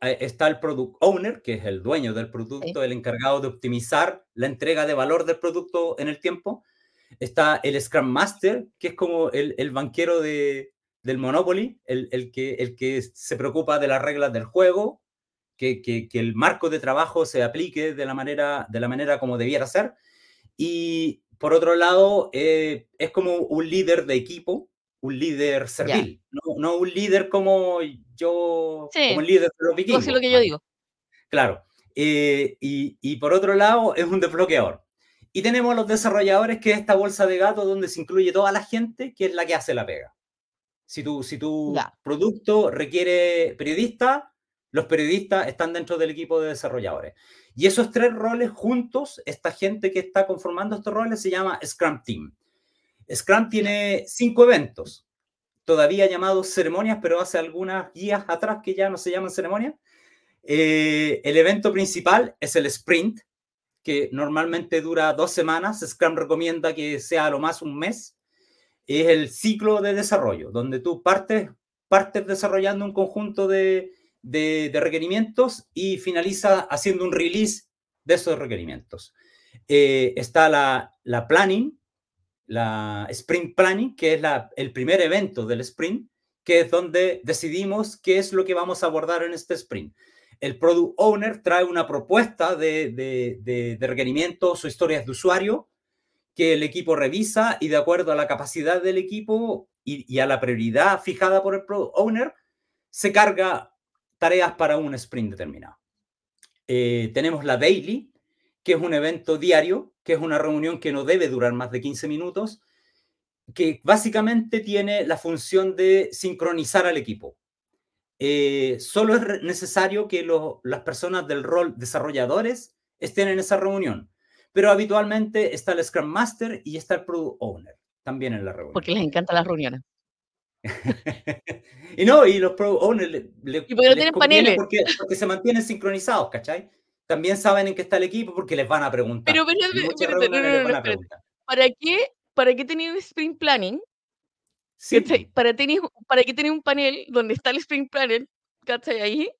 Está el product owner, que es el dueño del producto, el encargado de optimizar la entrega de valor del producto en el tiempo. Está el Scrum Master, que es como el, el banquero de, del Monopoly, el, el, que, el que se preocupa de las reglas del juego, que, que, que, el marco de trabajo se aplique de la manera, de la manera como debiera ser. Y por otro lado, eh, es como un líder de equipo, un líder servil, no, no, un líder como yo, como el líder de los vikingos. lo que yo digo. Claro. Eh, y, y, por otro lado, es un desbloqueador. Y tenemos a los desarrolladores, que es esta bolsa de gato donde se incluye toda la gente, que es la que hace la pega. Si tu, si tu producto requiere periodistas, los periodistas están dentro del equipo de desarrolladores. Y esos tres roles juntos, esta gente que está conformando estos roles se llama Scrum Team. Scrum tiene cinco eventos, todavía llamados ceremonias, pero hace algunas guías atrás que ya no se llaman ceremonias. Eh, el evento principal es el sprint, que normalmente dura dos semanas. Scrum recomienda que sea lo más un mes. Es el ciclo de desarrollo, donde tú partes, partes desarrollando un conjunto de, de, requerimientos y finaliza haciendo un release de esos requerimientos. Eh, está la, la planning, la Sprint Planning, que es el primer evento del sprint, que es donde decidimos qué es lo que vamos a abordar en este sprint. El Product Owner trae una propuesta de, requerimientos o historias de usuario que el equipo revisa y de acuerdo a la capacidad del equipo y, y, a la prioridad fijada por el Product Owner, se carga tareas para un sprint determinado. Eh, tenemos la daily, que es un evento diario, que es una reunión que no debe durar más de 15 minutos, que básicamente tiene la función de sincronizar al equipo. Eh, solo es necesario que las personas del rol desarrolladores estén en esa reunión, pero habitualmente está el Scrum Master y está el Product Owner también en la reunión. Porque les encantan las reuniones. y no, y los Product Owners le, ¿Y porque no tienen paneles? Porque, porque, se mantienen sincronizados, ¿cachai? También saben en qué está el equipo porque les van a preguntar. Pero, ¿para qué, para qué tener sprint planning? ¿Para, tener, ¿Para qué tener un panel donde está el sprint planner, ¿cachai? Ahí,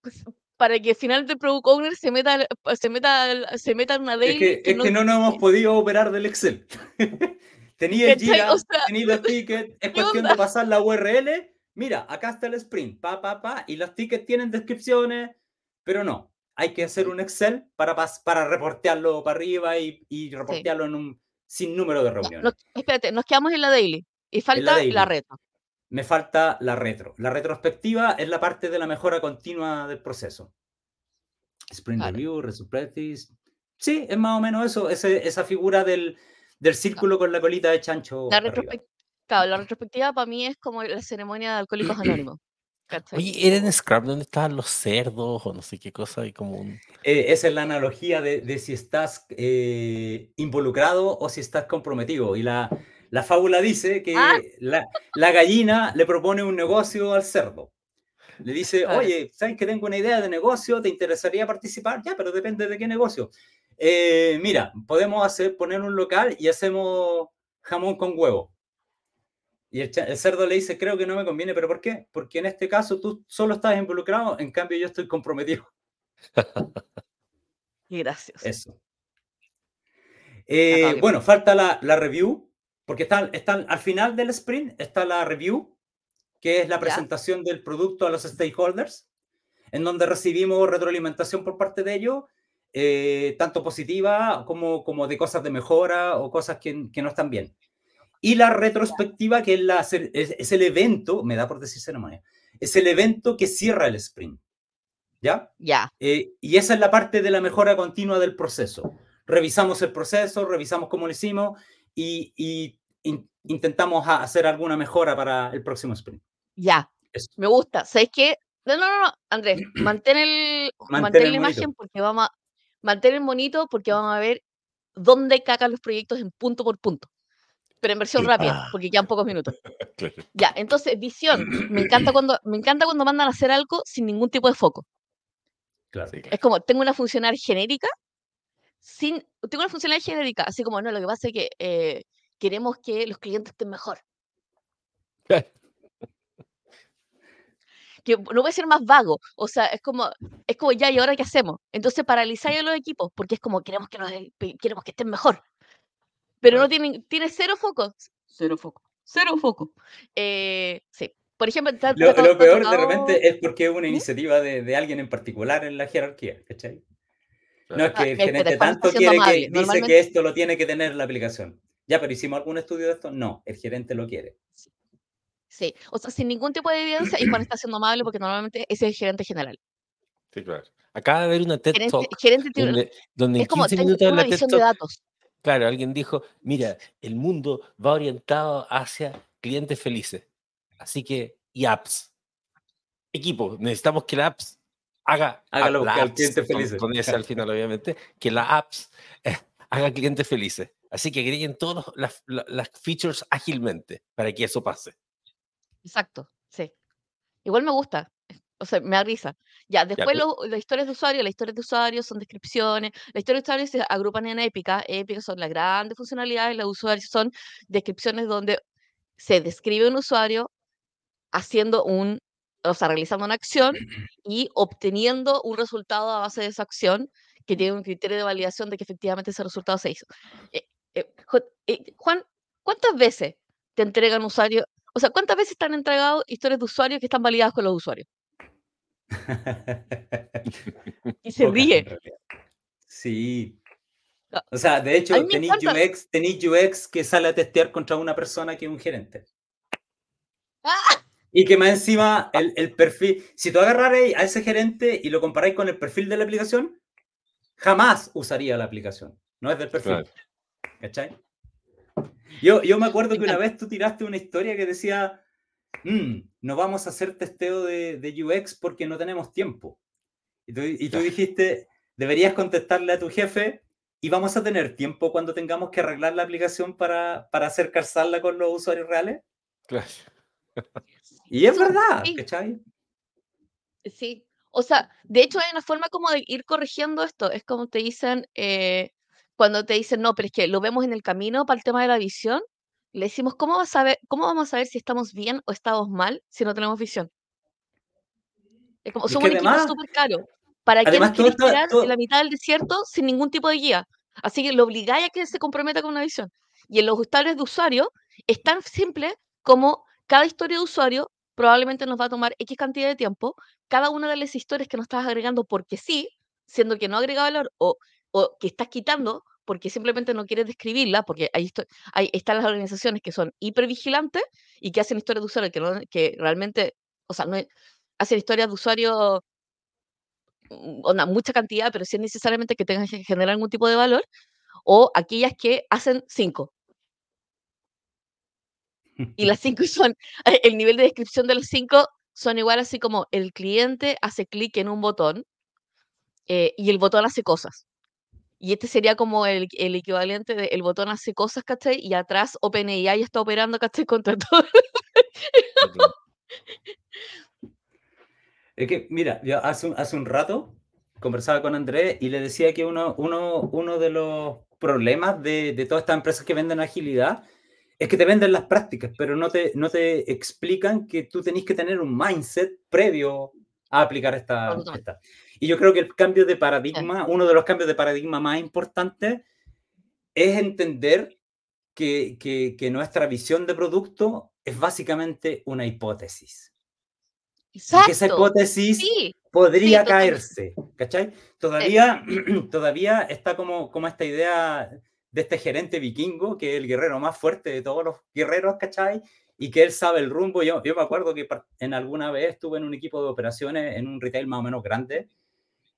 pues, para que al final del product owner se meta, se meta, se meta una daily. Es que, es no, que no nos hemos podido operar del Excel. tenía el Jira, tenía los tickets, es cuestión de pasar la URL. Mira, acá está el sprint, pa, pa, pa, y los tickets tienen descripciones, pero no, hay que hacer un Excel para, para reportearlo para arriba y, y reportearlo en un sinnúmero de reuniones. espérate, nos quedamos en la daily y falta la, retro. Me falta la retro. La retrospectiva es la parte de la mejora continua del proceso. Sprint review, practice. Sí, es más o menos eso, esa figura del, del círculo con la colita de chancho. La, claro, la retrospectiva para mí es como la ceremonia de Alcohólicos Anónimos. Oye, ¿era en Scrap donde estaban los cerdos o no sé qué cosa? Y como eh, esa es la analogía de, de si estás eh, involucrado o si estás comprometido. Y la, la fábula dice que ah. la, la, gallina le propone un negocio al cerdo. Le dice, oye, ¿sabes que tengo una idea de negocio? ¿Te interesaría participar? Ya, pero depende de qué negocio. Eh, mira, podemos hacer, poner un local y hacemos jamón con huevo. Y el, cerdo le dice, creo que no me conviene, pero ¿por qué? Porque en este caso tú solo estás involucrado, en cambio yo estoy comprometido. Gracias. Eso. Eh, bueno, falta la, la, review, porque están, están al final del sprint está la review, que es la presentación del producto a los stakeholders, en donde recibimos retroalimentación por parte de ellos, eh, tanto positiva como, como de cosas de mejora o cosas que, que no están bien. Y la retrospectiva, que es, la, es, el evento, me da por decirse nomás, es el evento que cierra el sprint. ¿Ya? Ya. Eh, y esa es la parte de la mejora continua del proceso. Revisamos el proceso, revisamos cómo lo hicimos y, intentamos hacer alguna mejora para el próximo sprint. Ya. Me gusta. ¿Sabes qué? No, no, no, Andrés, mantén, el, mantén, la imagen porque vamos a. Mantén el monito porque vamos a ver dónde cagan los proyectos en punto por punto pero en versión rápida, ah. porque quedan pocos minutos. Ya, entonces, visión. Me encanta, cuando, me encanta cuando mandan a hacer algo sin ningún tipo de foco. Claro. Es como, tengo una funcional genérica, sin, tengo una funcional genérica, así como, no, lo que pasa es que eh, queremos que los clientes estén mejor. que no voy a ser más vago, o sea, es como, es como ya, ¿y ahora qué hacemos? Entonces paralizáis a los equipos, porque es como, queremos que, queremos que estén mejor pero no tienen, tiene cero focos. Cero foco. Cero foco. Eh, sí. Por ejemplo, lo, peor de repente es porque es una iniciativa de, de, alguien en particular en la jerarquía, ¿cachai? No es ah, que el gerente tanto quiere que dice que esto lo tiene que tener la aplicación. Ya, pero hicimos algún estudio de esto. No, el gerente lo quiere. Sí, o sea, sin ningún tipo de evidencia, y Juan está siendo amable porque normalmente ese es el gerente general. Sí, claro. Acaba de haber una TED gerente, Talk gerente donde, donde, es como, minutos una visión de datos. Claro, alguien dijo, mira, el mundo va orientado hacia clientes felices. Así que, y apps. Equipo, necesitamos que la apps haga, haga lo que cliente feliz. Con, ese al final, obviamente, que la apps eh, haga clientes felices. Así que agreguen todas las, las features ágilmente para que eso pase. Exacto, sí. Igual me gusta o sea, me da risa. Ya, después las historias de usuario, las historias de usuario son descripciones, las historias de usuario se agrupan en épicas, épicas son las grandes funcionalidades, las usuarios son descripciones donde se describe un usuario haciendo un, o sea, realizando una acción y obteniendo un resultado a base de esa acción que tiene un criterio de validación de que efectivamente ese resultado se hizo. Eh, eh, eh, Juan, ¿cuántas veces te entregan usuarios? O sea, ¿cuántas veces te han entregado historias de usuarios que están validadas con los usuarios? y se ríe. Sí. Ah, o sea, de hecho, tenéis UX, UX que sale a testear contra una persona que es un gerente. ¡Ah! Y que más encima el, el perfil, si tú agarrarais a ese gerente y lo comparáis con el perfil de la aplicación, jamás usaría la aplicación. No es del perfil. Claro. ¿Cachai? Yo, yo me acuerdo que una vez tú tiraste una historia que decía, "Mm, no vamos a hacer testeo de, de UX porque no tenemos tiempo. Y tú, y tú dijiste, deberías contestarle a tu jefe y vamos a tener tiempo cuando tengamos que arreglar la aplicación para, para hacer calzarla con los usuarios reales. Claro. Y es verdad, sí. ¿cachai? Sí, o sea, de hecho hay una forma como de ir corrigiendo esto. Es como te dicen, eh, cuando te dicen, no, pero es que lo vemos en el camino para el tema de la visión, le decimos, ¿cómo vas a ver, cómo vamos a ver si estamos bien o estamos mal si no tenemos visión? Es como, Es somos que un equipo súper caro. ¿Para qué nos tirar todo- en la mitad del desierto sin ningún tipo de guía? Así que lo obligáis a que se comprometa con una visión. Y en los usuarios de usuario es tan simple como cada historia de usuario probablemente nos va a tomar X cantidad de tiempo. Cada una de las historias que nos estás agregando porque sí, siendo que no agrega valor o, o que estás quitando porque simplemente no quieres describirla, porque ahí están las organizaciones que son hipervigilantes y que hacen historias de usuario que, no, que realmente, o sea, no hacen historias de usuario mm, mucha cantidad, pero es necesariamente que tengan que generar algún tipo de valor, o aquellas que hacen cinco. Y las cinco son, el nivel de descripción de los cinco son igual así como el cliente hace clic en un botón eh, y el botón hace cosas. Y este sería como el, el equivalente de el botón hace cosas, ¿cachai? Y atrás OpenAI está operando, ¿cachai? Contra todo. Es que, mira, yo hace un, hace un rato conversaba con Andrés y le decía que uno, uno, uno de los problemas de, de todas estas empresas que venden agilidad es que te venden las prácticas, pero no te, no te explican que tú tenés que tener un mindset previo a aplicar esta. Y yo creo que el cambio de paradigma, uno de los cambios de paradigma más importantes es entender que, que, que nuestra visión de producto es básicamente una hipótesis. Y que esa Exacto. hipótesis Sí, podría sí, caerse, ¿cachai? Todavía, todavía está como, como esta idea de este gerente vikingo, que es el guerrero más fuerte de todos los guerreros, ¿cachai? Y que él sabe el rumbo. Yo, yo me acuerdo que en alguna vez estuve en un equipo de operaciones en un retail más o menos grande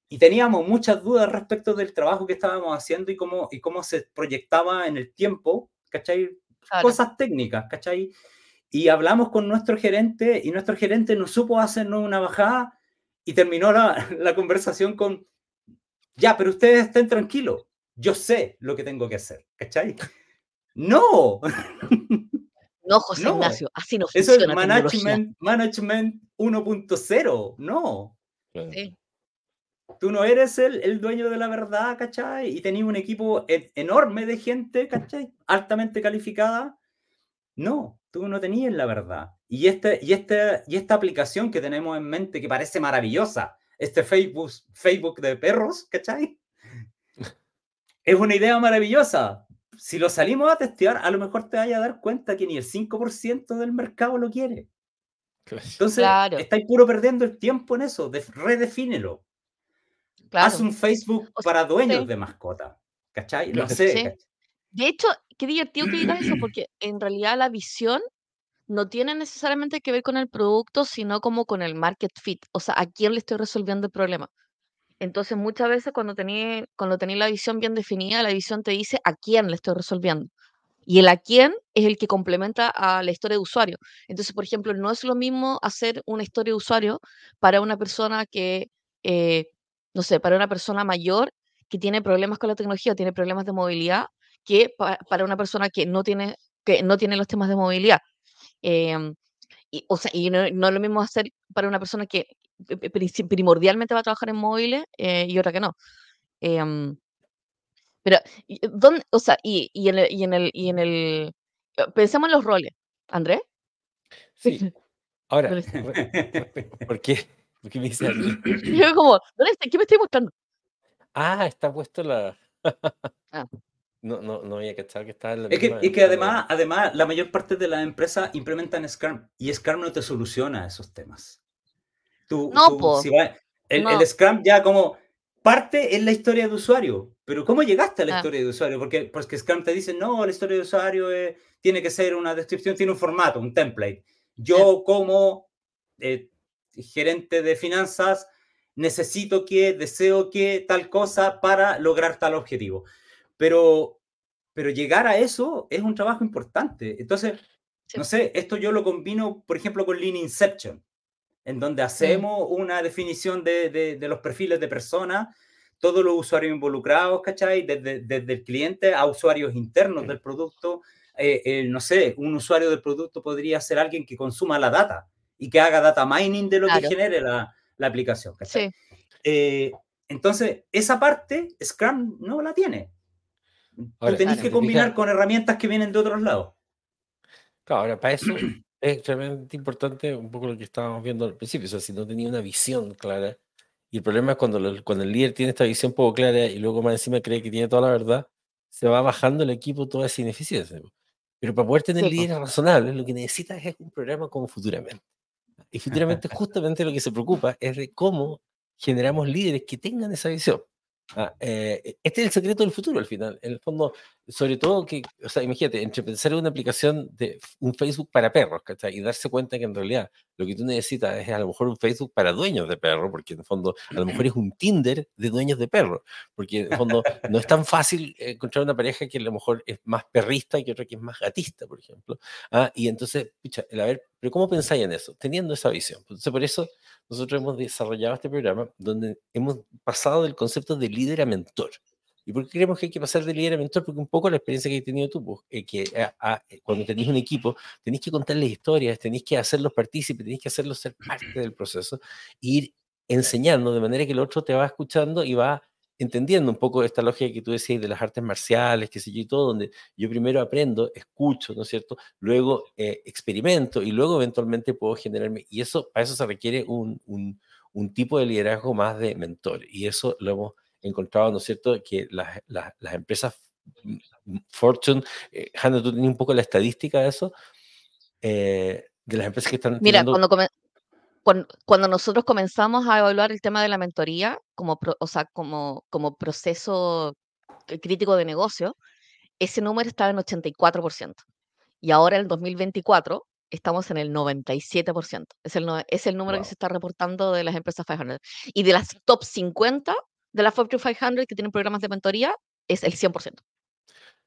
y teníamos muchas dudas respecto del trabajo que estábamos haciendo y cómo, y cómo se proyectaba en el tiempo, ¿cachai? claro. cosas técnicas, ¿cachai? Y hablamos con nuestro gerente y nuestro gerente no supo hacernos una bajada y terminó la, la conversación con, ya, pero ustedes estén tranquilos, yo sé lo que tengo que hacer, ¿cachai? No, No, José No, Ignacio, así no eso es funciona tecnología. management, management 1.0, no. Sí, Tú no eres el, el dueño de la verdad, ¿cachai? Y tenías un equipo e- enorme de gente, ¿cachai? Altamente calificada. No, tú no tenías la verdad. Y, este, y, este, y esta aplicación que tenemos en mente, que parece maravillosa, este Facebook, Facebook de perros, ¿cachai? Es una idea maravillosa. Si lo salimos a testear, a lo mejor te vayas a dar cuenta que ni el 5% del mercado lo quiere. Claro. Entonces, Claro. estáis puro perdiendo el tiempo en eso. de- redefínelo. claro. Haz un Facebook O sea, para dueños sí. de mascotas. ¿Cachai? No sé. Sí. ¿cachai? De hecho, qué divertido que digas eso, porque en realidad la visión no tiene necesariamente que ver con el producto, sino como con el market fit, o sea, a quién le estoy resolviendo el problema. Entonces, muchas veces cuando tenía cuando tenía la visión bien definida, la visión te dice a quién le estoy resolviendo. Y el a quién es el que complementa a la historia de usuario. Entonces, por ejemplo, no es lo mismo hacer una historia de usuario para una persona que, eh, no sé, para una persona mayor que tiene problemas con la tecnología, tiene problemas de movilidad, que pa- para una persona que no tiene, que no tiene los temas de movilidad. Em, y, o sea, y no, no es lo mismo hacer para una persona que primordialmente va a trabajar en móviles eh, y otra que no. Em, pero, y, eh, ¿dónde- o sea, y, y en el, y en el, y en el, eh, pensemos en los roles, Andrés. Sí. Ahora, ¿por qué? ¿Por qué me dice? Yo como, ¿dónde está? ¿Qué me estoy mostrando? Ah, está puesto la. Ah. No, no, no había cachado que estaba en la Es que, misma- es que además, además, la mayor parte de las empresas implementan Scrum y Scrum no te soluciona esos temas. Tú, No, tú, po. si va- el, No. el Scrum ya como parte en la historia de usuario, pero ¿cómo llegaste a la Ah. historia de usuario? Porque, porque Scrum te dice, no, la historia de usuario eh, tiene que ser una descripción, tiene un formato, un template. Yo como eh, gerente de finanzas, necesito que, deseo que, tal cosa para lograr tal objetivo. Pero, pero llegar a eso es un trabajo importante. Entonces, no sé, esto yo lo combino, por ejemplo, con Lean Inception, en donde hacemos una definición de, de, los perfiles de personas, todos los usuarios involucrados, ¿cachai? Desde, desde el cliente a usuarios internos del producto. Eh, no sé, un usuario del producto podría ser alguien que consuma la data y que haga data mining de lo que genere la, la aplicación. Sí. Eh, entonces, esa parte Scrum no la tiene. Ahora, tenés que combinar con herramientas que vienen de otros lados. Claro, ahora para eso es extremadamente importante un poco lo que estábamos viendo al principio. O sea, si no tenía una visión clara, y el problema es cuando, cuando el líder tiene esta visión poco clara y luego más encima cree que tiene toda la verdad, se va bajando el equipo toda esa ineficiencia. Pero para poder tener líderes razonables, lo que necesitas es un programa como futuramente. Y futuramente justamente lo que se preocupa es de cómo generamos líderes que tengan esa visión. Ah, eh, este es el secreto del futuro al final. En el fondo, sobre todo que, o sea, imagínate, entre pensar en una aplicación de un Facebook para perros, ¿cachai? Y darse cuenta que en realidad lo que tú necesitas es a lo mejor un Facebook para dueños de perros, porque en el fondo a lo mejor es un Tinder de dueños de perros, porque en el fondo no es tan fácil encontrar una pareja que a lo mejor es más perrista que otra que es más gatista, por ejemplo. Ah, y entonces, pucha, a ver, pero ¿cómo pensáis en eso? Teniendo esa visión. Entonces, por eso nosotros hemos desarrollado este programa donde hemos pasado del concepto de líder a mentor. ¿Y por qué creemos que hay que pasar de líder a mentor? Porque un poco la experiencia que has tenido tú, pues, eh, que eh, ah, eh, cuando tenéis un equipo, tenéis que contarles historias, tenéis que hacerlos partícipes, tenéis que hacerlos ser parte del proceso, e ir enseñando de manera que el otro te va escuchando y va entendiendo un poco esta lógica que tú decías de las artes marciales, qué sé yo, y todo, donde yo primero aprendo, escucho, ¿no es cierto? Luego eh, experimento y luego eventualmente puedo generarme, y eso, para eso se requiere un, un, un, tipo de liderazgo más de mentor, y eso lo hemos encontrado, ¿no es cierto?, que las, las, las empresas Fortune, eh, Hannah, tú tenías un poco la estadística de eso, eh, de las empresas que están... Mira, cuando, cuando, nosotros comenzamos a evaluar el tema de la mentoría como, o sea, como, como proceso crítico de negocio, ese número estaba en 84%. Y ahora en el 2024 estamos en el 97%. Es el, es el número que se está reportando de las empresas 500. Y de las top 50 de las Fortune 500 que tienen programas de mentoría, es el 100%.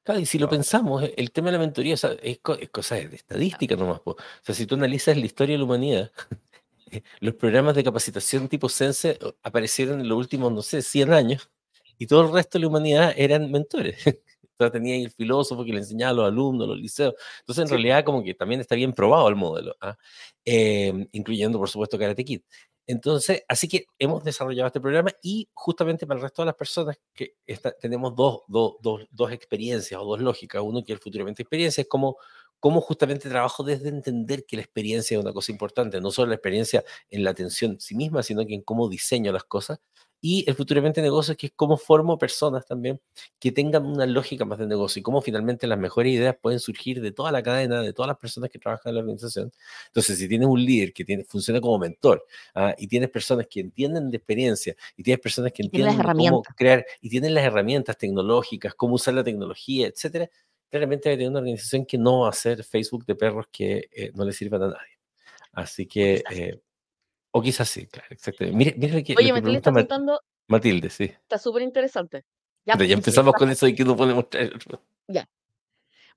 Claro, y si lo pensamos, el tema de la mentoría es, es, cosa de estadística nomás. O sea, si tú analizas la historia de la humanidad, los programas de capacitación tipo Sense aparecieron en los últimos, no sé, 100 años y todo el resto de la humanidad eran mentores. Entonces tenía el filósofo que le enseñaba a los alumnos, a los liceos. Entonces, en realidad, como que también está bien probado el modelo, ¿ah? em, incluyendo, por supuesto, Karate Kid. Entonces, así que hemos desarrollado este programa y justamente para el resto de las personas que tenemos dos, dos, dos, dos experiencias o dos lógicas. Uno que es el futuramente experiencia, es como cómo justamente trabajo desde entender que la experiencia es una cosa importante, no solo la experiencia en la atención en sí misma, sino que en cómo diseño las cosas. Y el futuramente negocio, que es cómo formo personas también que tengan una lógica más de negocio y cómo finalmente las mejores ideas pueden surgir de toda la cadena, de todas las personas que trabajan en la organización. Entonces, si tienes un líder que tiene, funciona como mentor ¿ah? y tienes personas que entienden de experiencia y tienes personas que entienden cómo crear y tienen las herramientas tecnológicas, cómo usar la tecnología, etcétera, claramente hay una organización que no va a hacer Facebook de perros que eh, no le sirvan a nadie. Así que, eh, o quizás sí, claro, exactamente. Mire, mire que, Oye, Matilde está preguntando. Matilde, sí. Está súper interesante. Ya, ya empezamos con eso y que no podemos traer. Ya.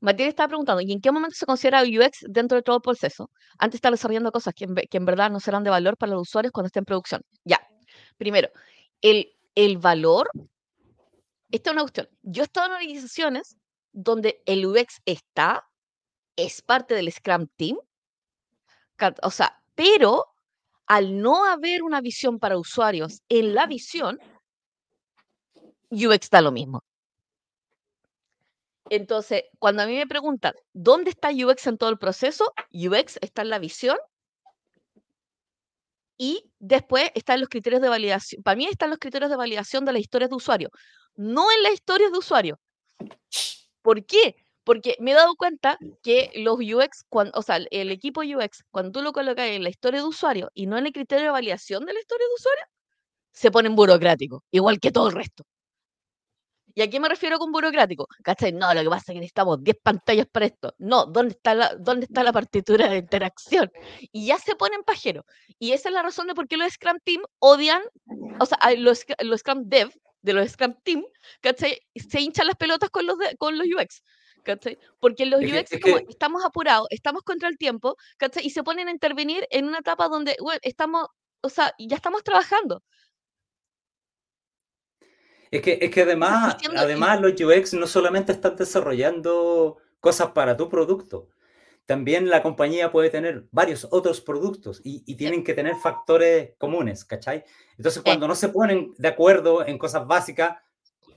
Matilde está preguntando, ¿y en qué momento se considera UX dentro de todo el proceso? Antes está desarrollando cosas que en, que en verdad no serán de valor para los usuarios cuando esté en producción. Ya. Primero, el, el valor. Esta es una cuestión. Yo he estado en organizaciones donde el UX está, es parte del Scrum Team, o sea, pero al no haber una visión para usuarios en la visión, UX da lo mismo. Entonces, cuando a mí me preguntan, ¿dónde está UX en todo el proceso? UX está en la visión y después están los criterios de validación. Para mí están los criterios de validación de las historias de usuario, no en las historias de usuario. ¿Por qué? Porque me he dado cuenta que los UX, cuando, o sea, el equipo UX, cuando tú lo colocas en la historia de usuario y no en el criterio de validación de la historia de usuario, se ponen burocráticos, igual que todo el resto. ¿Y a qué me refiero con burocrático? ¿Cachai? No, lo que pasa es que necesitamos 10 pantallas para esto. No, ¿dónde está la, dónde está la partitura de interacción? Y ya se ponen pajeros. Y esa es la razón de por qué los Scrum Team odian, o sea, los, los Scrum Dev de los Scrum Team, ¿cachai? Se hinchan las pelotas con los, con los UX. ¿Cachai? Porque los UX, como estamos apurados, estamos contra el tiempo, ¿cachai? Y se ponen a intervenir en una etapa donde, bueno, estamos, o sea, ya estamos trabajando. Es que, es que además, además los UX no solamente están desarrollando cosas para tu producto, también la compañía puede tener varios otros productos y, tienen que tener factores comunes, ¿cachai? Entonces, cuando no se ponen de acuerdo en cosas básicas,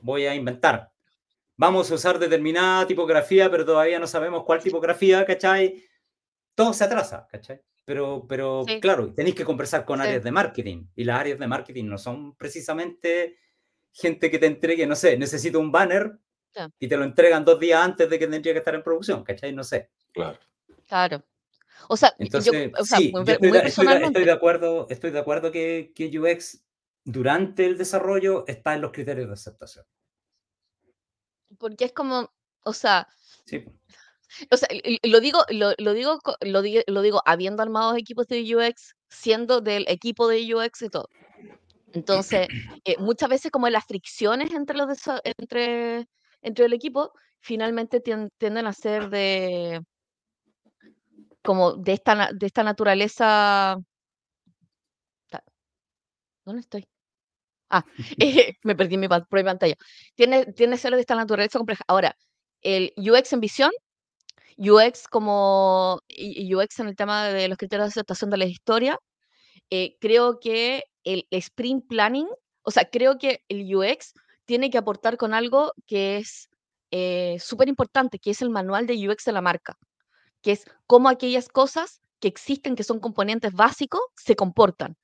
voy a inventar. Vamos a usar determinada tipografía, pero todavía no sabemos cuál tipografía, ¿cachai? Todo se atrasa, ¿cachai? Pero, pero claro, tenéis que conversar con áreas de marketing y las áreas de marketing no son precisamente gente que te entregue, no sé, necesito un banner y te lo entregan dos días antes de que tendría que estar en producción, ¿cachai? No sé. Claro. Claro. O sea, Entonces, yo, sí, estoy, de, acuerdo, estoy de acuerdo que, que UX durante el desarrollo está en los criterios de aceptación. Porque es como, o sea, sí. O sea, lo digo, lo, lo, digo, lo, digo, lo digo habiendo armado equipos de UX, siendo del equipo de UX y todo. Entonces, eh, muchas veces como las fricciones entre los entre, entre el equipo, finalmente tienden a ser de como de esta, de esta naturaleza. ¿Dónde estoy? Ah, eh, me perdí mi propia pantalla. Tiene, tiene ser de esta naturaleza compleja. Ahora, el UX en visión, UX como UX en el tema de los criterios de aceptación de la historia, eh, creo que el sprint planning, o sea, creo que el UX tiene que aportar con algo que es eh, súper importante, que es el manual de UX de la marca que es cómo aquellas cosas que existen, que son componentes básicos, se comportan.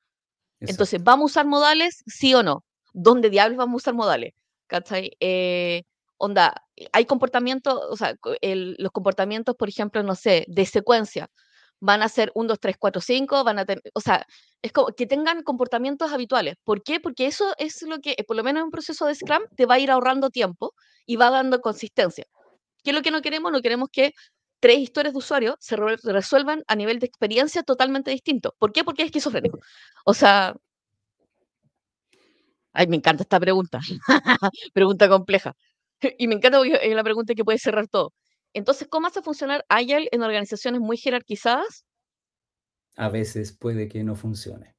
Entonces, ¿vamos a usar modales? Sí o no. ¿Dónde diablos vamos a usar modales? ¿Cachai? Eh, onda, hay comportamientos, o sea, los comportamientos, por ejemplo, no sé, de secuencia, van a ser 1, 2, 3, 4, 5, van a tener, o sea, es como que tengan comportamientos habituales. ¿Por qué? Porque eso es lo que, por lo menos en un proceso de Scrum, te va a ir ahorrando tiempo y va dando consistencia. ¿Qué es lo que no queremos? No queremos que tres historias de usuario se resuelvan a nivel de experiencia totalmente distinto. ¿Por qué? Porque es esquizofrénico. O sea, ay, me encanta esta pregunta. pregunta compleja. Y me encanta porque es la pregunta que puede cerrar todo. Entonces, ¿cómo hace funcionar Agile en organizaciones muy jerarquizadas? A veces puede que no funcione.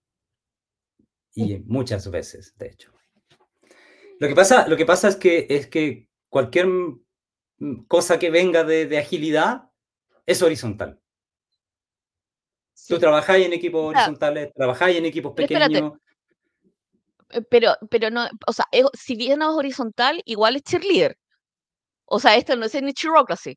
Y muchas veces, de hecho. Lo que pasa, lo que pasa es, que, es que cualquier cosa que venga de agilidad es horizontal. Tú trabajáis en equipos horizontales, trabajáis en equipos pequeños. Eh, pero, pero no, o sea, si bien no es horizontal, igual es cheerleader. O sea, esto no es ni bureaucracy.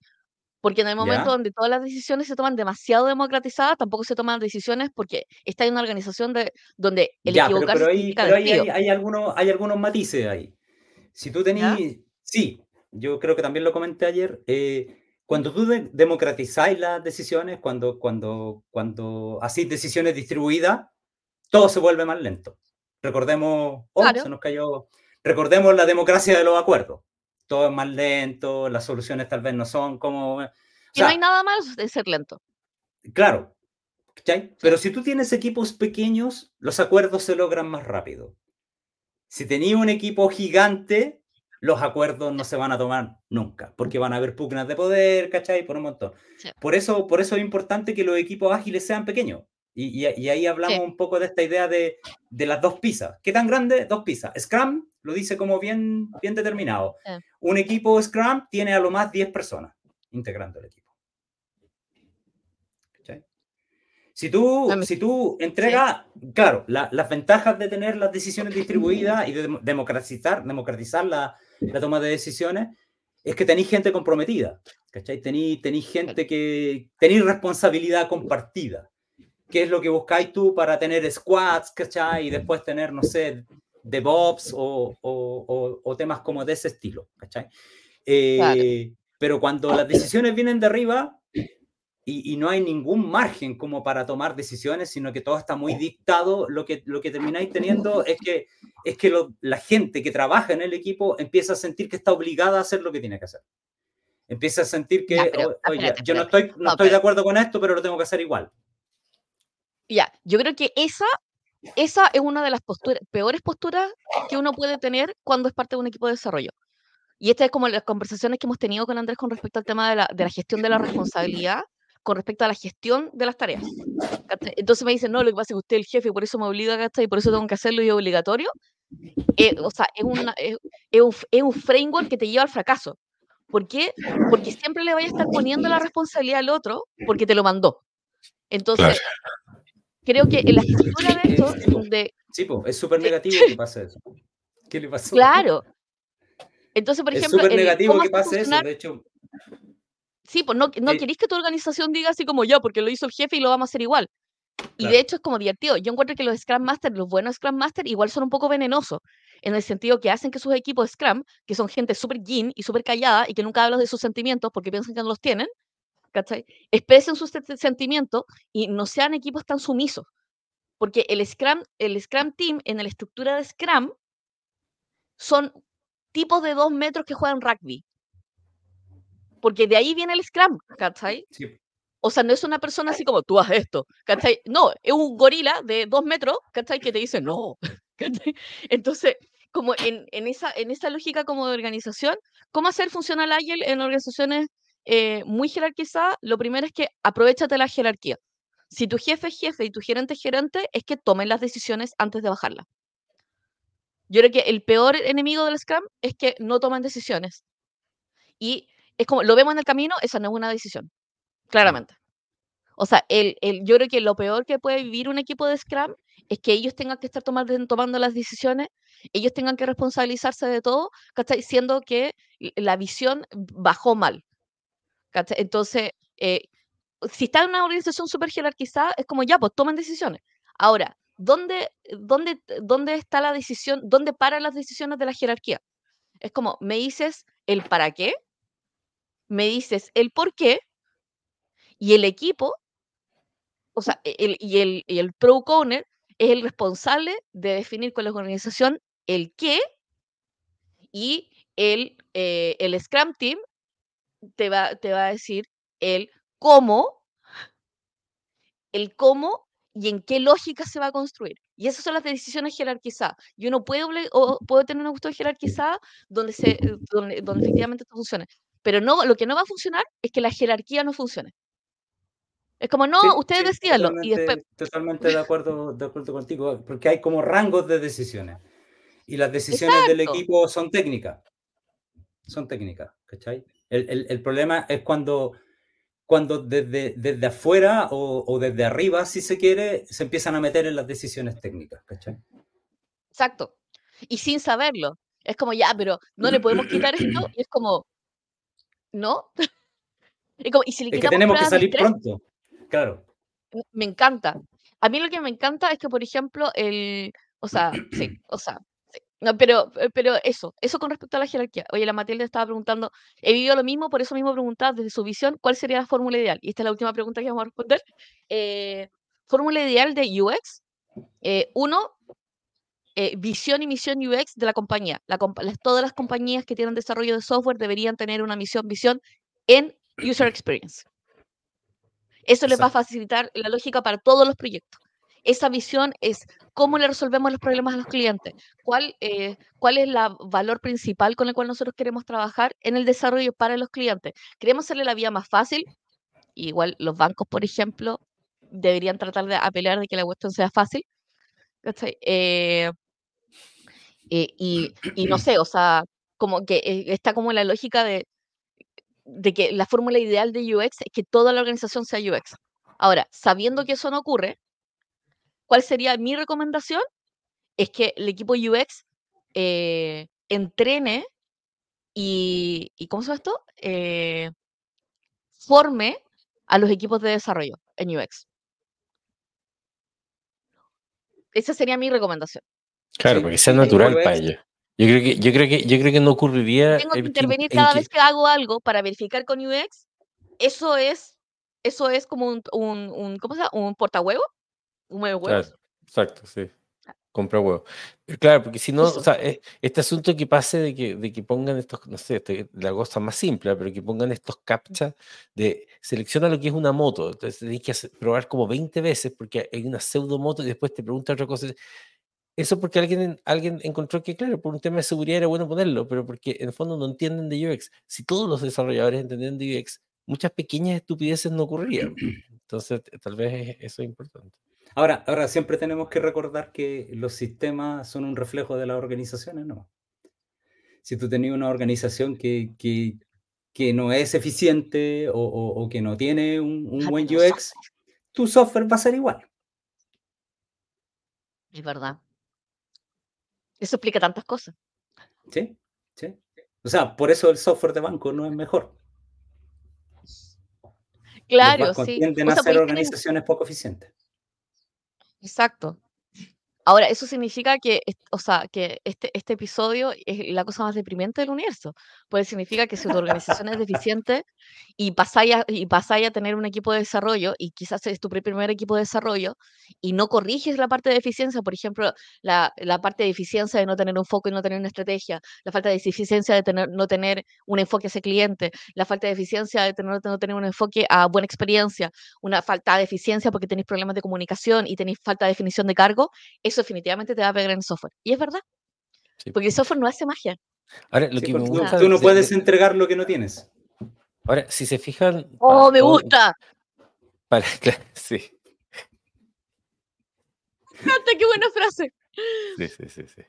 Porque en el momento donde todas las decisiones se toman demasiado democratizadas, tampoco se toman decisiones porque está en una organización de, donde el ya, equivocarse pero, ahí, hay, algunos, hay algunos matices ahí. Si tú tenías... Sí, yo creo que también lo comenté ayer. Eh, cuando tú democratizáis las decisiones, cuando, cuando, cuando hacéis decisiones distribuidas, todo se vuelve más lento. Recordemos, oh, se nos cayó, recordemos la democracia de los acuerdos. Todo es más lento, las soluciones tal vez no son como... Y no hay nada más de ser lento. Claro, pero si tú tienes equipos pequeños, los acuerdos se logran más rápido. Si tenías un equipo gigante, los acuerdos no se van a tomar nunca, porque van a haber pugnas de poder, ¿cachai? Por un montón. Por, eso, por eso es importante que los equipos ágiles sean pequeños. Y, ahí hablamos un poco de esta idea de, las dos pizzas. ¿Qué tan grande? Dos pizzas. Scrum lo dice como bien, bien determinado. Un equipo Scrum tiene a lo más 10 personas integrando el equipo. Si tú, si tú entregas, claro, las ventajas de tener las decisiones distribuidas y de democratizar, democratizar la, la toma de decisiones, es que tenéis gente comprometida, ¿cachai? Tenéis, tenéis gente que tenéis responsabilidad compartida, ¿Qué es lo que buscáis tú para tener squads, ¿cachai? Y después tener, no sé, DevOps o, o, o, temas como de ese estilo, ¿cachai? Eh, pero cuando las decisiones vienen de arriba y, y, no hay ningún margen como para tomar decisiones, sino que todo está muy dictado, lo que, lo que termináis teniendo es que es que la gente que trabaja en el equipo empieza a sentir que está obligada a hacer lo que tiene que hacer. Empieza a sentir que, oye, yo no estoy, no, estoy de acuerdo con esto, pero lo tengo que hacer igual. Ya, yo creo que esa, esa es una de las posturas, peores posturas que uno puede tener cuando es parte de un equipo de desarrollo. Y esta es como las conversaciones que hemos tenido con Andrés con respecto al tema de la, de la gestión de la responsabilidad con respecto a la gestión de las tareas. Entonces me dicen, no, lo que pasa es que usted es el jefe y por eso me obliga, y por eso tengo que hacerlo y es obligatorio. Eh, o sea, es, una, es, un, es, un, framework que te lleva al fracaso. ¿Por qué? Porque siempre le vaya a estar poniendo la responsabilidad al otro porque te lo mandó. Entonces, creo que en la estructura de esto. Sí, pues, es súper negativo que pase eso. ¿Qué le pasó? Claro. Entonces, por ejemplo... Es súper negativo que pase eso, de hecho... Sí, pues no, no queréis que tu organización diga así como yo, porque lo hizo el jefe y lo vamos a hacer igual. Y de hecho es como divertido. Yo encuentro que los Scrum Masters, los buenos Scrum Masters, igual son un poco venenosos, en el sentido que hacen que sus equipos Scrum, que son gente súper yin y súper callada y que nunca hablan de sus sentimientos porque piensan que no los tienen, ¿cachai? Expresen sus sentimientos y no sean equipos tan sumisos. Porque el Scrum, el Scrum Team, en la estructura de Scrum, son tipos de dos metros que juegan rugby porque de ahí viene el Scrum, ¿cachai? O sea, no es una persona así como tú haces esto, ¿cachai? No, es un gorila de dos metros, ¿cachai? Que te dice no, ¿cachai? Entonces, como en, en, esa, en esa lógica como de organización, ¿cómo hacer funcionar Agile en organizaciones eh, muy jerarquizadas? Lo primero es que aprovechate la jerarquía. Si tu jefe es jefe y tu gerente es gerente, es que tomen las decisiones antes de bajarlas. Yo creo que el peor enemigo del Scrum es que no toman decisiones. Y es como, lo vemos en el camino, esa no es una decisión, claramente. O sea, el, el, yo creo que lo peor que puede vivir un equipo de Scrum es que ellos tengan que estar tomando, tomando las decisiones, ellos tengan que responsabilizarse de todo, ¿cachai? Siendo que la visión bajó mal. ¿cachai? Entonces, eh, si está en una organización súper jerarquizada, es como ya, pues tomen decisiones. Ahora, ¿dónde, dónde, ¿dónde está la decisión? ¿Dónde paran las decisiones de la jerarquía? Es como, me dices el para qué, me dices el por qué y el equipo, o sea, e, el, y, el, y el pro owner es el responsable de definir con la organización el qué y el, eh, el Scrum Team te va, te va a decir el cómo, el cómo y en qué lógica se va a construir. Y esas son las decisiones jerarquizadas. Y uno puede, o puede tener una cuestión jerarquizada donde, se, donde, donde efectivamente funcione. Pero no, lo que no va a funcionar es que la jerarquía no funcione. Es como, no, ustedes decíanlo. y después... totalmente de acuerdo, de acuerdo contigo, porque hay como rangos de decisiones. Y las decisiones del equipo son técnicas. Son técnicas, ¿cachai? El, el, el problema es cuando, cuando desde, desde afuera o, o, desde arriba, si se quiere, se empiezan a meter en las decisiones técnicas, ¿cachai? Exacto. Y sin saberlo. Es como, ya, pero no le podemos quitar esto. Y es como, ¿no? y, como, y si le es que tenemos que salir pronto, claro. Me encanta. A mí lo que me encanta es que, por ejemplo, el, o sea, sí, o sea, sí. No, pero, eh, pero eso, eso con respecto a la jerarquía. Oye, la Matilde estaba preguntando, he vivido lo mismo, por eso mismo preguntaba desde su visión, ¿cuál sería la fórmula ideal? Y esta es la última pregunta que vamos a responder. Eh, fórmula ideal de UX. Eh, uno, eh, visión y misión UX de la compañía. todas las compañías que tienen desarrollo de software deberían tener una misión, visión en User Experience. Eso les va a facilitar la lógica para todos los proyectos. Esa visión es cómo le resolvemos los problemas a los clientes, cuál, eh, cuál es el valor principal con el cual nosotros queremos trabajar en el desarrollo para los clientes. Queremos hacerle la vida más fácil, igual los bancos, por ejemplo, deberían tratar de apelar de que la cuestión sea fácil. Eh, eh, y, y, no sé, o sea, como que eh, está como la lógica de, de que la fórmula ideal de UX es que toda la organización sea UX. Ahora, sabiendo que eso no ocurre, ¿cuál sería mi recomendación? Es que el equipo UX eh, entrene y, y, ¿cómo se llama esto? forme a los equipos de desarrollo en UX. Esa sería mi recomendación. Claro, porque sea natural para ellos. Yo creo que, yo creo que, yo creo que no ocurriría. Tengo que intervenir cada vez que hago algo para verificar con UX. Eso es, eso es como un, un, un ¿cómo se llama? Un portahuevo, un huevo. exacto, sí. compra huevo. Pero claro, porque si no, o Eso. sea, eh, este asunto que pase de que, de que pongan estos, no sé, este- la cosa más simple, pero que pongan estos captcha de selecciona lo que es una moto. Entonces tenés que hacer- probar como 20 veces porque hay una pseudo moto y después te pregunta otra cosa. Eso porque alguien, alguien encontró que, claro, por un tema de seguridad era bueno ponerlo, pero porque en el fondo no entienden de UX. Si todos los desarrolladores entendían de UX, muchas pequeñas estupideces no ocurrirían. Entonces, tal vez eso es importante. Ahora, ahora siempre tenemos que recordar que los sistemas son un reflejo de las organizaciones, ¿no? Si tú tenías una organización que, que, que no es eficiente o, o- o que no tiene un, un buen UX, tu software va a ser igual. Es verdad. Eso explica tantas cosas. ¿Sí? ¿Sí? O sea, por eso el software de banco no es mejor. Los Claro, bancos sí. tienden O a sea, ser podéis tener- organizaciones poco eficientes. Exacto. Ahora, eso significa que, o sea, que este, este episodio es la cosa más deprimente del universo. Pues significa que si tu organización es deficiente y pasáis a, y a tener un equipo de desarrollo y quizás es tu pri- primer equipo de desarrollo y no corriges la parte de eficiencia, por ejemplo, la, la parte de eficiencia de no tener un foco y no tener una estrategia, la falta de eficiencia de tener, no tener un enfoque hacia cliente, la falta de eficiencia de tener, no tener un enfoque a buena experiencia, una falta de eficiencia porque tenéis problemas de comunicación y tenéis falta de definición de cargo, eso definitivamente te va a pegar en el software. Y es verdad, Sí. porque el software no hace magia. Ahora, lo Sí, que me porque tú, gusta tú no de- puedes de- entregar lo que no tienes. ahora, si se fijan. ¡Oh, para me todo- gusta! para- claro, sí, ¡Canta, qué buena frase! sí, sí, sí, sí.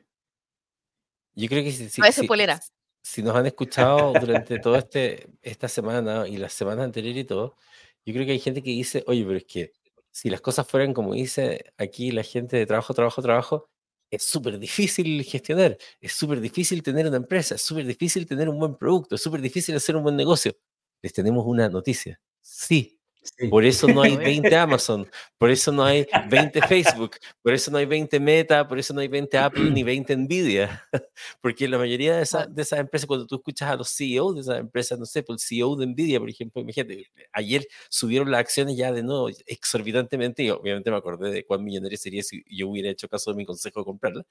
Yo creo que si, si- si- polera. si nos han escuchado durante toda este, esta semana y las semanas anteriores y todo, yo creo que hay gente que dice, oye, pero es que si las cosas fueran como dice aquí la gente de trabajo, trabajo, trabajo, es súper difícil gestionar, es súper difícil tener una empresa, es súper difícil tener un buen producto, es súper difícil hacer un buen negocio. Les tenemos una noticia. Sí, Sí. por eso no hay A ver. 20 Amazon, por eso no hay 20 Facebook, por eso no hay 20 Meta, por eso no hay 20 Apple ni 20 Nvidia. Porque la mayoría de, esa- de esas empresas, cuando tú escuchas a los CEOs de esas empresas, no sé, por el CEO de Nvidia, por ejemplo, imagínate, ayer subieron las acciones ya de nuevo exorbitantemente y obviamente me acordé de cuán millonario sería si yo hubiera hecho caso de mi consejo de comprarla.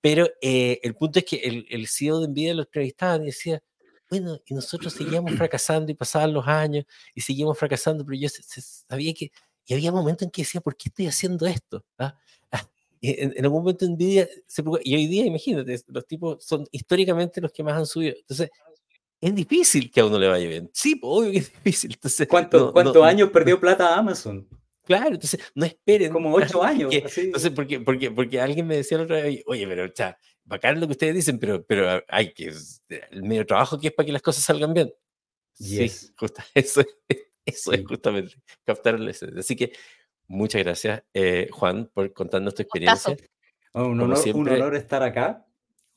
Pero eh, el punto es que el, el CEO de Nvidia lo entrevistaban y decía, bueno, y nosotros seguíamos fracasando y pasaban los años y seguimos fracasando, pero yo se- se- sabía que, y había momentos en que decía, ¿por qué estoy haciendo esto? ¿Ah? En, en algún momento Nvidia se preocupa- y hoy día, imagínate, los tipos son históricamente los que más han subido. Entonces, es difícil que a uno le vaya bien. Sí, obvio que es difícil. Entonces, ¿Cuánto- no- no- ¿Cuántos no- años perdió plata Amazon? Claro, entonces no esperen. Como ocho años. que- entonces, porque, porque, porque alguien me decía la otra vez, oye, pero, sea, bacán lo que ustedes dicen, pero, pero hay que, el medio trabajo que es para que las cosas salgan bien. Yes. Sí, justa- eso, es- eso Sí. es justamente captar la esencia. Así que muchas gracias, eh, Juan, por contarnos tu experiencia. Oh, un, honor, un honor estar acá.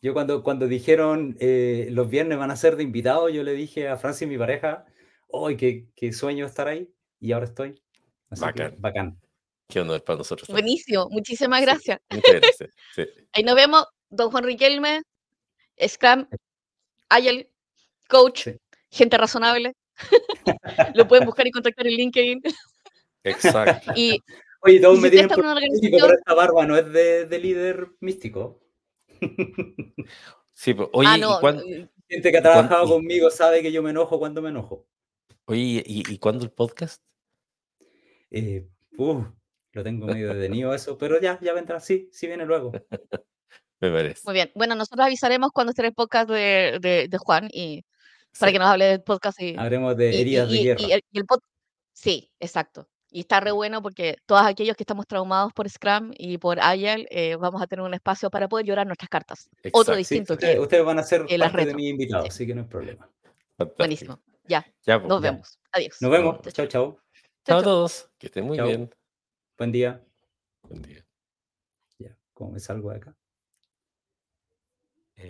Yo cuando, cuando dijeron eh, los viernes van a ser de invitados, yo le dije a Francis, mi pareja, hoy qué, qué sueño estar ahí! Y ahora estoy. Así que Bacán. bacán. Qué honor para nosotros. también. Buenísimo, muchísimas Sí, gracias. Muchas gracias. sí. Ahí nos vemos, don Juan Riquelme, Scrum, Agile, Coach, Sí. gente razonable. Lo pueden buscar y contactar en LinkedIn. Exacto. Y, Oye, y todos me usted tienen está en por místico, pero esta barba no es de, de líder místico. Sí, pues, oye, ah, ¿y no, eh, Gente que ha ¿Y cuán- trabajado conmigo sabe que yo me enojo cuando me enojo. oye, ¿y, y cuándo el podcast? Eh, uf, lo tengo medio detenido eso, pero ya, ya vendrá. Sí, sí viene luego. Me parece. muy bien. Bueno, nosotros avisaremos cuando esté el podcast de, de- de Juan y para que nos hable del podcast y, Habremos de y- y- heridas de guerra. el, y el pod- Sí, exacto. Y está re bueno porque todos aquellos que estamos traumados por Scrum y por Agile, eh, vamos a tener un espacio para poder llorar nuestras cartas. Otro Exacto. Sí, distinto ustedes, que ustedes van a ser parte de mis invitados, Sí. así que no hay problema. Fantástico. buenísimo. Ya, Ya, pues, nos ya. vemos. Adiós. Nos vemos. Chao, Chao, chao. A todos. Que estén muy bien. Buen día. Buen día. Ya, ¿cómo me salgo de acá?